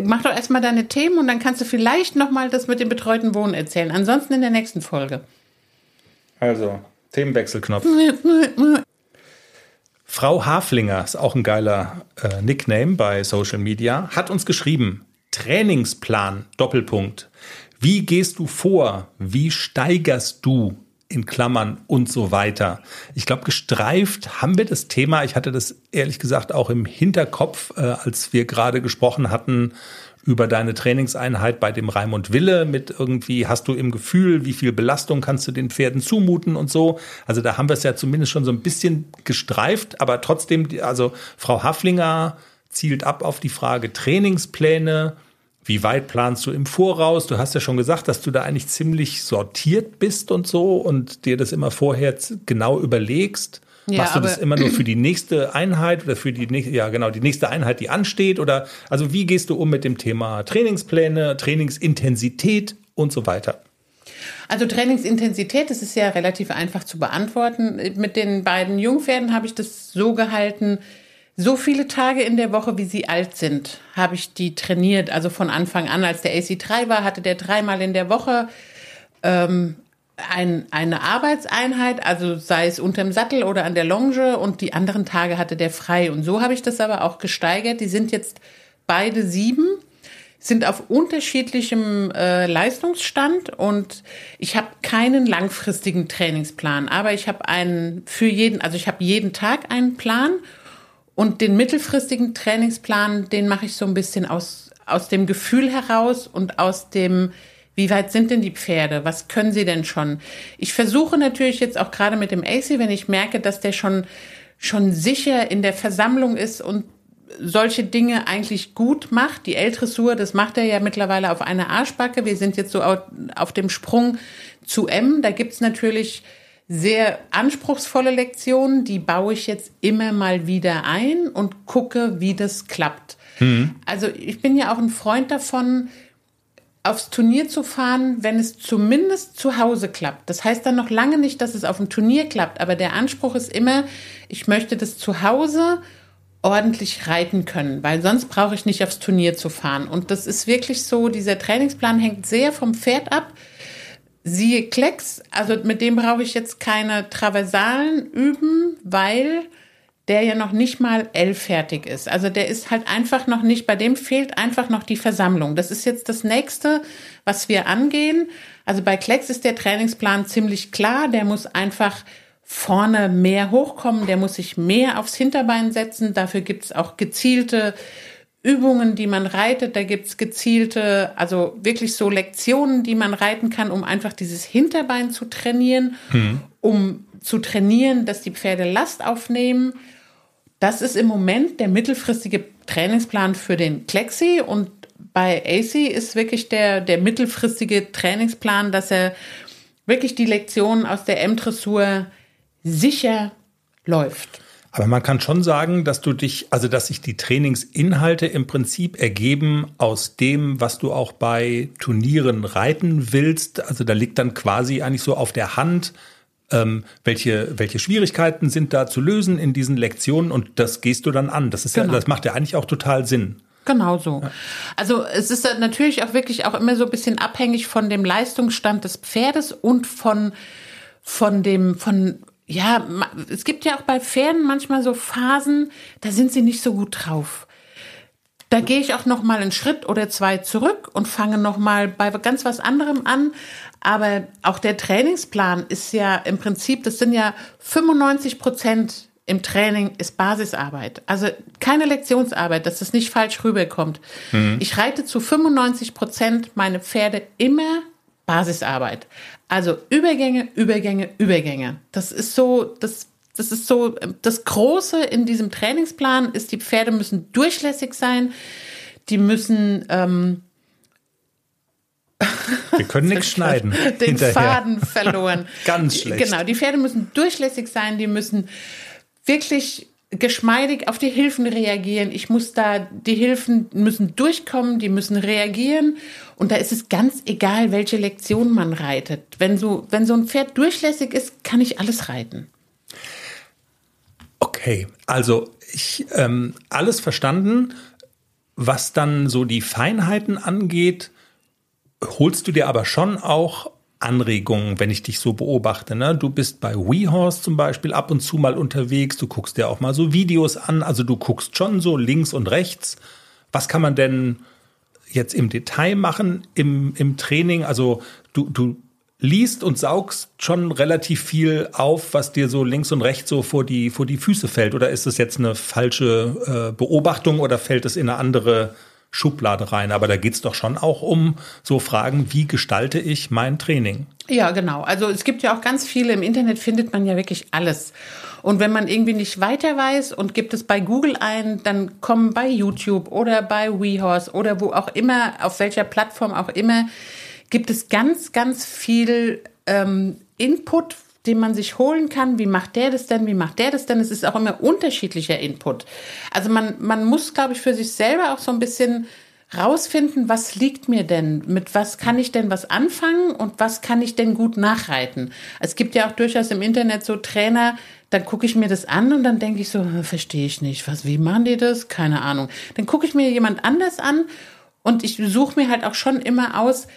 mach doch erstmal deine Themen und dann kannst du vielleicht nochmal das mit dem betreuten Wohnen erzählen. Ansonsten in der nächsten Folge. Also, Themenwechselknopf. Frau Haflinger ist auch ein geiler äh, Nickname bei Social Media, hat uns geschrieben, Trainingsplan, Doppelpunkt. Wie gehst du vor? Wie steigerst du in Klammern und so weiter? Ich glaube, gestreift haben wir das Thema. Ich hatte das ehrlich gesagt auch im Hinterkopf, äh, als wir gerade gesprochen hatten über deine Trainingseinheit bei dem Raimund Wille mit irgendwie, hast du im Gefühl, wie viel Belastung kannst du den Pferden zumuten und so. Also da haben wir es ja zumindest schon so ein bisschen gestreift, aber trotzdem, also Frau Haflinger zielt ab auf die Frage Trainingspläne. Wie weit planst du im Voraus? Du hast ja schon gesagt, dass du da eigentlich ziemlich sortiert bist und so und dir das immer vorher genau überlegst. Ja, Machst du das immer nur für die nächste Einheit oder für die nächste, ja genau, die nächste Einheit, die ansteht? Oder also wie gehst du um mit dem Thema Trainingspläne, Trainingsintensität und so weiter? Also Trainingsintensität, das ist ja relativ einfach zu beantworten. Mit den beiden Jungpferden habe ich das so gehalten, so viele Tage in der Woche, wie sie alt sind, habe ich die trainiert. Also von Anfang an, als der AC3 war, hatte der dreimal in der Woche ähm, ein, eine Arbeitseinheit, also sei es unterm Sattel oder an der Longe und die anderen Tage hatte der frei. Und so habe ich das aber auch gesteigert. Die sind jetzt beide sieben, sind auf unterschiedlichem äh, Leistungsstand und ich habe keinen langfristigen Trainingsplan, aber ich habe einen für jeden, also ich habe jeden Tag einen Plan und den mittelfristigen Trainingsplan, den mache ich so ein bisschen aus, aus dem Gefühl heraus und aus dem wie weit sind denn die Pferde? Was können sie denn schon? Ich versuche natürlich jetzt auch gerade mit dem AC, wenn ich merke, dass der schon, schon sicher in der Versammlung ist und solche Dinge eigentlich gut macht. Die L-Dressur, das macht er ja mittlerweile auf einer Arschbacke. Wir sind jetzt so auf dem Sprung zu M. Da gibt's natürlich sehr anspruchsvolle Lektionen. Die baue ich jetzt immer mal wieder ein und gucke, wie das klappt. Mhm. Also ich bin ja auch ein Freund davon, aufs Turnier zu fahren, wenn es zumindest zu Hause klappt. Das heißt dann noch lange nicht, dass es auf dem Turnier klappt, aber der Anspruch ist immer, ich möchte das zu Hause ordentlich reiten können, weil sonst brauche ich nicht aufs Turnier zu fahren. Und das ist wirklich so, dieser Trainingsplan hängt sehr vom Pferd ab. Siehe Klecks, also mit dem brauche ich jetzt keine Traversalen üben, weil der ja noch nicht mal L fertig ist. Also der ist halt einfach noch nicht, bei dem fehlt einfach noch die Versammlung. Das ist jetzt das nächste, was wir angehen. Also bei Klecks ist der Trainingsplan ziemlich klar. Der muss einfach vorne mehr hochkommen, der muss sich mehr aufs Hinterbein setzen. Dafür gibt's auch gezielte Übungen, die man reitet. Da gibt's gezielte, also wirklich so Lektionen, die man reiten kann, um einfach dieses Hinterbein zu trainieren, mhm. um zu trainieren, dass die Pferde Last aufnehmen das ist im Moment der mittelfristige Trainingsplan für den Klexi und bei AC ist wirklich der, der mittelfristige Trainingsplan, dass er wirklich die Lektionen aus der M-Dressur sicher läuft. Aber man kann schon sagen, dass du dich, also dass sich die Trainingsinhalte im Prinzip ergeben aus dem, was du auch bei Turnieren reiten willst. Also da liegt dann quasi eigentlich so auf der Hand, ähm, welche, welche Schwierigkeiten sind da zu lösen in diesen Lektionen und das gehst du dann an. Das ist genau. ja, das macht ja eigentlich auch total Sinn. Genau so. Ja. Also es ist natürlich auch wirklich auch immer so ein bisschen abhängig von dem Leistungsstand des Pferdes und von, von dem, von, ja, es gibt ja auch bei Pferden manchmal so Phasen, da sind sie nicht so gut drauf. Da gehe ich auch noch mal einen Schritt oder zwei zurück und fange noch mal bei ganz was anderem an. Aber auch der Trainingsplan ist ja im Prinzip, das sind ja 95 Prozent im Training ist Basisarbeit. Also keine Lektionsarbeit, dass das nicht falsch rüberkommt. Mhm. Ich reite zu 95 Prozent meine Pferde immer Basisarbeit. Also Übergänge, Übergänge, Übergänge. Das ist so, das, das ist so, das Große in diesem Trainingsplan ist, die Pferde müssen durchlässig sein. Die müssen, ähm, wir können nichts schneiden. Den hinterher. Faden verloren. Ganz schlecht. Genau, die Pferde müssen durchlässig sein, die müssen wirklich geschmeidig auf die Hilfen reagieren. Ich muss da, die Hilfen müssen durchkommen, die müssen reagieren. Und da ist es ganz egal, welche Lektion man reitet. Wenn so, wenn so ein Pferd durchlässig ist, kann ich alles reiten. Okay, also ich ähm, alles verstanden. Was dann so die Feinheiten angeht, holst du dir aber schon auch Anregungen, wenn ich dich so beobachte. Ne? Du bist bei WeHorse zum Beispiel ab und zu mal unterwegs, du guckst dir auch mal so Videos an, also du guckst schon so links und rechts. Was kann man denn jetzt im Detail machen im, im Training? Also du, du liest und saugst schon relativ viel auf, was dir so links und rechts so vor die, vor die Füße fällt? Oder ist das jetzt eine falsche äh, Beobachtung oder fällt es in eine andere Schublade rein? Aber da geht's doch schon auch um so Fragen, wie gestalte ich mein Training? Ja, genau. Also es gibt ja auch ganz viele, im Internet findet man ja wirklich alles. Und wenn man irgendwie nicht weiter weiß und gibt es bei Google ein, dann kommen bei YouTube oder bei WeHorse oder wo auch immer, auf welcher Plattform auch immer, gibt es ganz, ganz viel ähm, Input, den man sich holen kann. Wie macht der das denn? Wie macht der das denn? Es ist auch immer unterschiedlicher Input. Also man, man muss, glaube ich, für sich selber auch so ein bisschen rausfinden, was liegt mir denn? Mit was kann ich denn was anfangen und was kann ich denn gut nachreiten? Es gibt ja auch durchaus im Internet so Trainer, dann gucke ich mir das an und dann denke ich so, verstehe ich nicht. Was, wie machen die das? Keine Ahnung. Dann gucke ich mir jemand anders an und ich suche mir halt auch schon immer aus,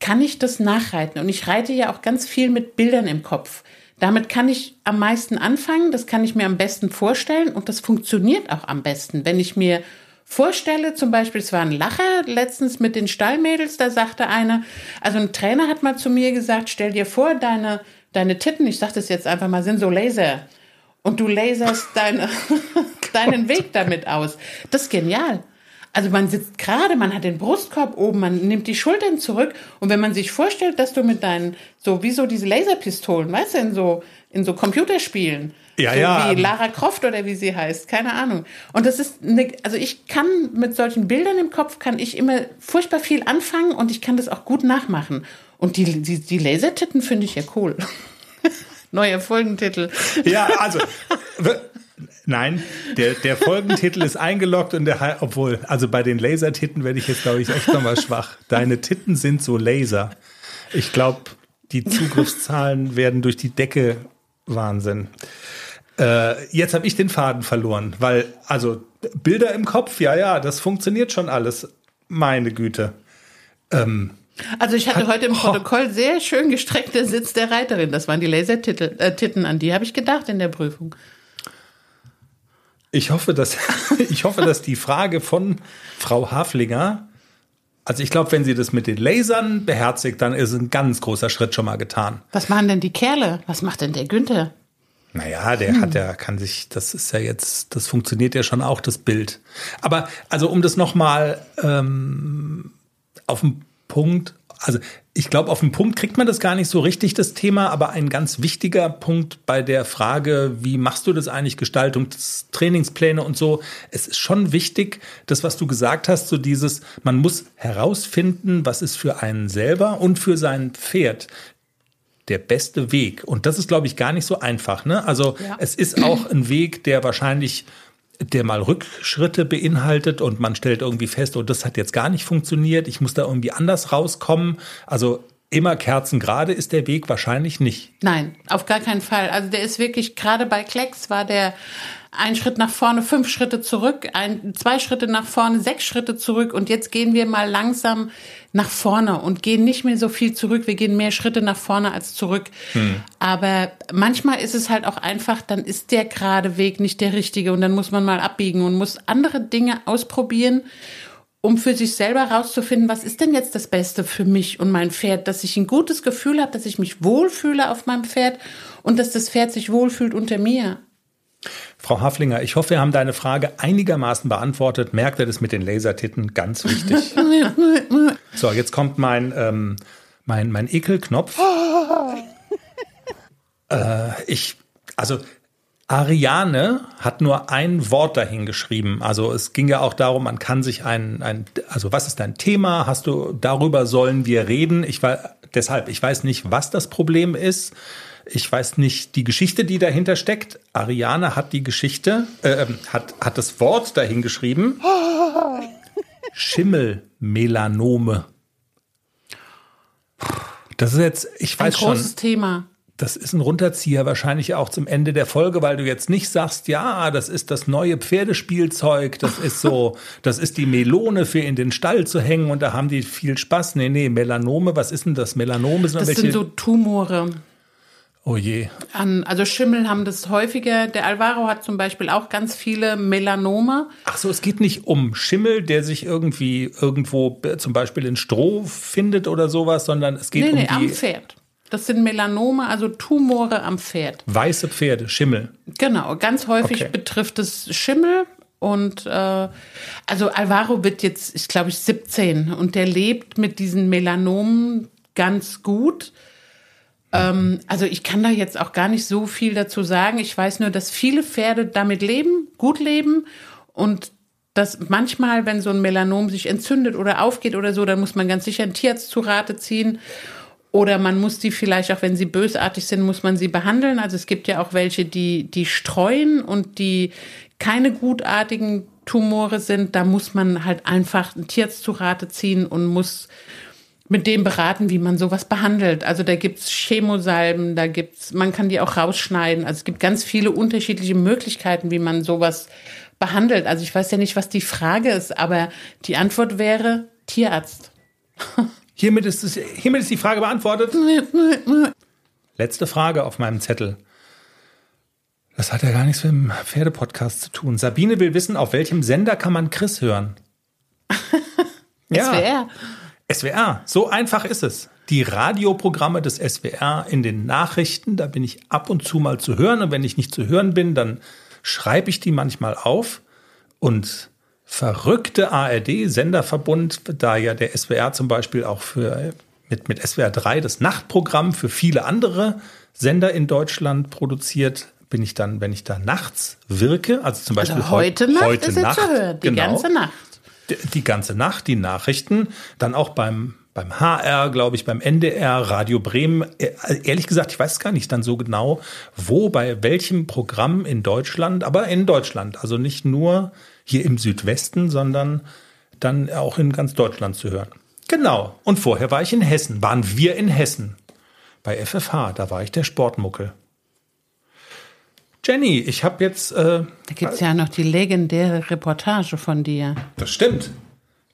kann ich das nachreiten? Und ich reite ja auch ganz viel mit Bildern im Kopf. Damit kann ich am meisten anfangen, das kann ich mir am besten vorstellen und das funktioniert auch am besten. Wenn ich mir vorstelle, zum Beispiel, es war ein Lacher letztens mit den Stallmädels, da sagte eine, also ein Trainer hat mal zu mir gesagt, stell dir vor, deine, deine Titten, ich sage das jetzt einfach mal, sind so Laser. Und du laserst deine, deinen Weg damit aus. Das ist genial. Also man sitzt gerade, man hat den Brustkorb oben, man nimmt die Schultern zurück und wenn man sich vorstellt, dass du mit deinen, so wie so diese Laserpistolen, weißt du, in so, in so Computerspielen, ja, so ja. wie Lara Croft oder wie sie heißt, keine Ahnung. Und das ist, eine, also ich kann mit solchen Bildern im Kopf, kann ich immer furchtbar viel anfangen und ich kann das auch gut nachmachen. Und die, die, die Lasertitten finde ich ja cool. Neuer Folgentitel. Ja, also Nein, der, der Folgentitel ist eingeloggt und der, obwohl, also bei den Lasertitten werde ich jetzt, glaube ich, echt nochmal schwach. Deine Titten sind so Laser. Ich glaube, die Zugriffszahlen werden durch die Decke Wahnsinn. Äh, jetzt habe ich den Faden verloren, weil, also Bilder im Kopf, ja, ja, das funktioniert schon alles. Meine Güte. Ähm, also ich hatte Hat- heute im Oh. Protokoll sehr schön gestreckt der Sitz der Reiterin. Das waren die Lasertitten, äh, an die habe ich gedacht in der Prüfung. Ich hoffe, dass, ich hoffe, dass die Frage von Frau Haflinger, also ich glaube, wenn sie das mit den Lasern beherzigt, dann ist ein ganz großer Schritt schon mal getan. Was machen denn die Kerle? Was macht denn der Günther? Naja, der hat ja, kann sich, das ist ja jetzt, das funktioniert ja schon auch, das Bild. Aber also um das nochmal ähm, auf den Punkt, also ich glaube, auf den Punkt kriegt man das gar nicht so richtig, das Thema, aber ein ganz wichtiger Punkt bei der Frage, wie machst du das eigentlich, Gestaltung, Trainingspläne und so, es ist schon wichtig, das, was du gesagt hast, so dieses, man muss herausfinden, was ist für einen selber und für sein Pferd der beste Weg. Und das ist, glaube ich, gar nicht so einfach. Ne? Also Ja. es ist auch ein Weg, der wahrscheinlich der mal Rückschritte beinhaltet und man stellt irgendwie fest, oh, das hat jetzt gar nicht funktioniert, ich muss da irgendwie anders rauskommen. Also immer kerzengerade ist der Weg wahrscheinlich nicht. Nein, auf gar keinen Fall. Also der ist wirklich, gerade bei Klecks war der ein Schritt nach vorne, fünf Schritte zurück, ein, zwei Schritte nach vorne, sechs Schritte zurück und jetzt gehen wir mal langsam nach vorne und gehen nicht mehr so viel zurück. Wir gehen mehr Schritte nach vorne als zurück. Aber manchmal ist es halt auch einfach, dann ist der gerade Weg nicht der richtige und dann muss man mal abbiegen und muss andere Dinge ausprobieren um für sich selber herauszufinden, was ist denn jetzt das Beste für mich und mein Pferd, dass ich ein gutes Gefühl habe, dass ich mich wohlfühle auf meinem Pferd und dass das Pferd sich wohlfühlt unter mir. Frau Haflinger, ich hoffe, wir haben deine Frage einigermaßen beantwortet. Merkt ihr das mit den Lasertitten? Ganz wichtig. so, jetzt kommt mein, ähm, mein, mein Ekelknopf. äh, ich, also Ariane hat nur ein Wort dahin geschrieben. Also es ging ja auch darum, man kann sich ein, ein also was ist dein Thema? Hast du, darüber sollen wir reden? Ich war, deshalb, ich weiß nicht, was das Problem ist. Ich weiß nicht die Geschichte, die dahinter steckt. Ariane hat die Geschichte, äh, hat, hat das Wort dahin geschrieben. Schimmelmelanome. Das ist jetzt, ich Ein weiß schon. großes Thema. Das ist ein Runterzieher wahrscheinlich auch zum Ende der Folge, weil du jetzt nicht sagst, ja, das ist das neue Pferdespielzeug, das ist so, das ist die Melone für in den Stall zu hängen und da haben die viel Spaß. Nee, nee, Melanome, was ist denn das? Melanome sind Das welche. sind so Tumore. Oh je. An, also Schimmel haben das häufiger. Der Alvaro hat zum Beispiel auch ganz viele Melanome. Ach so, es geht nicht um Schimmel, der sich irgendwie irgendwo zum Beispiel in Stroh findet oder sowas, sondern es geht Nee, um nee, am Pferd. Das sind Melanome, also Tumore am Pferd. weiße Pferde, Schimmel. Genau, ganz häufig Okay. betrifft es Schimmel. Und äh, also Alvaro wird jetzt, ich glaube ich, 17 und der lebt mit diesen Melanomen ganz gut. Ähm, also ich kann da jetzt auch gar nicht so viel dazu sagen. Ich weiß nur, dass viele Pferde damit leben, gut leben und dass manchmal, wenn so ein Melanom sich entzündet oder aufgeht oder so, dann muss man ganz sicher einen Tierarzt zu Rate ziehen. Oder man muss die vielleicht, auch wenn sie bösartig sind, muss man sie behandeln. Also es gibt ja auch welche, die, die streuen und die keine gutartigen Tumore sind. Da muss man halt einfach einen Tierarzt zu Rate ziehen und muss mit dem beraten, wie man sowas behandelt. Also da gibt's Chemosalben, da gibt's, man kann die auch rausschneiden. Also es gibt ganz viele unterschiedliche Möglichkeiten, wie man sowas behandelt. Also ich weiß ja nicht, was die Frage ist, aber die Antwort wäre Tierarzt. Hiermit ist, es, hiermit ist die Frage beantwortet. Letzte Frage auf meinem Zettel. Das hat ja gar nichts mit dem Pferdepodcast zu tun. Sabine will wissen, auf welchem Sender kann man Chris hören? SWR. SWR, so einfach ist es. Die Radioprogramme des SWR in den Nachrichten, da bin ich ab und zu mal zu hören. Und wenn ich nicht zu hören bin, dann schreibe ich die manchmal auf. Und verrückte ARD-Senderverbund, da ja der SWR zum Beispiel auch für, mit, mit SWR 3 das Nachtprogramm für viele andere Sender in Deutschland produziert, bin ich dann, wenn ich da nachts wirke, also zum Beispiel Also heute Nacht heute ist jetzt zu hören, die genau, ganze Nacht. Die- ganze Nacht, die Nachrichten, dann auch beim, beim HR, glaube ich, beim NDR, Radio Bremen. Äh, Ehrlich gesagt, ich weiß gar nicht dann so genau, wo, bei welchem Programm in Deutschland, aber in Deutschland, also nicht nur hier im Südwesten, sondern dann auch in ganz Deutschland zu hören. Genau. Und vorher war ich in Hessen, waren wir in Hessen. Bei FFH, da war ich der Sportmuckel. Jenny, ich habe jetzt, äh, Da gibt's ja noch die legendäre Reportage von dir. das stimmt,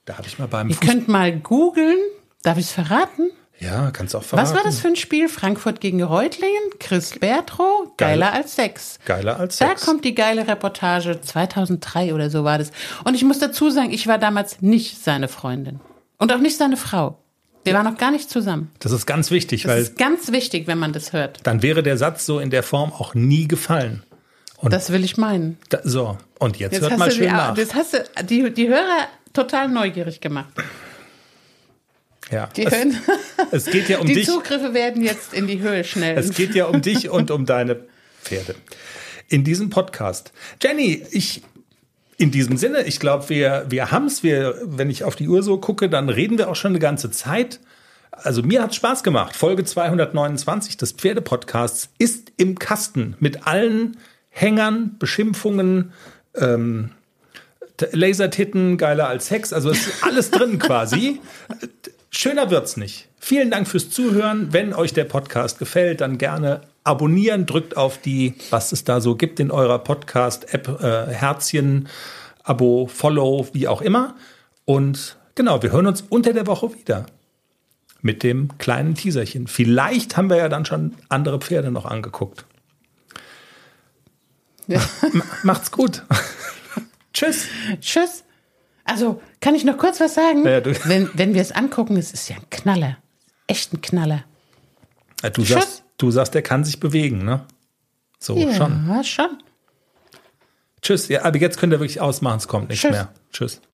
da habe ich mal beim Ihr Fuß könnt mal googeln. Darf ich's verraten? Ja, kannst auch verraten. Was war das für ein Spiel? Frankfurt gegen Reutlingen? Chris Bertro? Geiler Geil. als Sex. Geiler als Da Sex. kommt die geile Reportage. 2003 oder so war das. Und ich muss dazu sagen, ich war damals nicht seine Freundin. Und auch nicht seine Frau. Wir waren noch gar nicht zusammen. Das ist ganz wichtig, Das weil ist ganz wichtig, wenn man das hört. dann wäre der Satz so in der Form auch nie gefallen. Und Das will ich meinen. da, so, und jetzt, Jetzt hört mal schön die, nach. jetzt hast du die, die Hörer total neugierig gemacht. Ja. Die, es, hören, es geht ja um die dich. Zugriffe werden jetzt in die Höhe schnell. Es geht ja um dich und um deine Pferde. In diesem Podcast. Jenny, ich in diesem Sinne, ich glaube, wir, wir haben es. Wir, wenn ich auf die Uhr so gucke, dann reden wir auch schon eine ganze Zeit. Also mir hat Spaß gemacht. Folge 229 des Pferdepodcasts ist im Kasten mit allen Hängern, Beschimpfungen, ähm, Lasertitten, geiler als Sex. Also es ist alles drin quasi. Schöner wird's nicht. Vielen Dank fürs Zuhören. Wenn euch der Podcast gefällt, dann gerne abonnieren, drückt auf die, was es da so gibt in eurer Podcast-App, äh, Herzchen, Abo, Follow, wie auch immer. Und genau, wir hören uns unter der Woche wieder mit dem kleinen Teaserchen. Vielleicht haben wir ja dann schon andere Pferde noch angeguckt. Ja. Macht's gut. Tschüss. Tschüss. Also, kann ich noch kurz was sagen? Ja, wenn wenn wir es angucken, es ist ja ein Knaller. Echt ein Knaller. Ja, Du Tschüss. sagst, du sagst, der kann sich bewegen, ne? So, Ja, schon. schon. Tschüss. Ja, aber jetzt könnt ihr wirklich ausmachen, es kommt nichts Tschüss. mehr. Tschüss.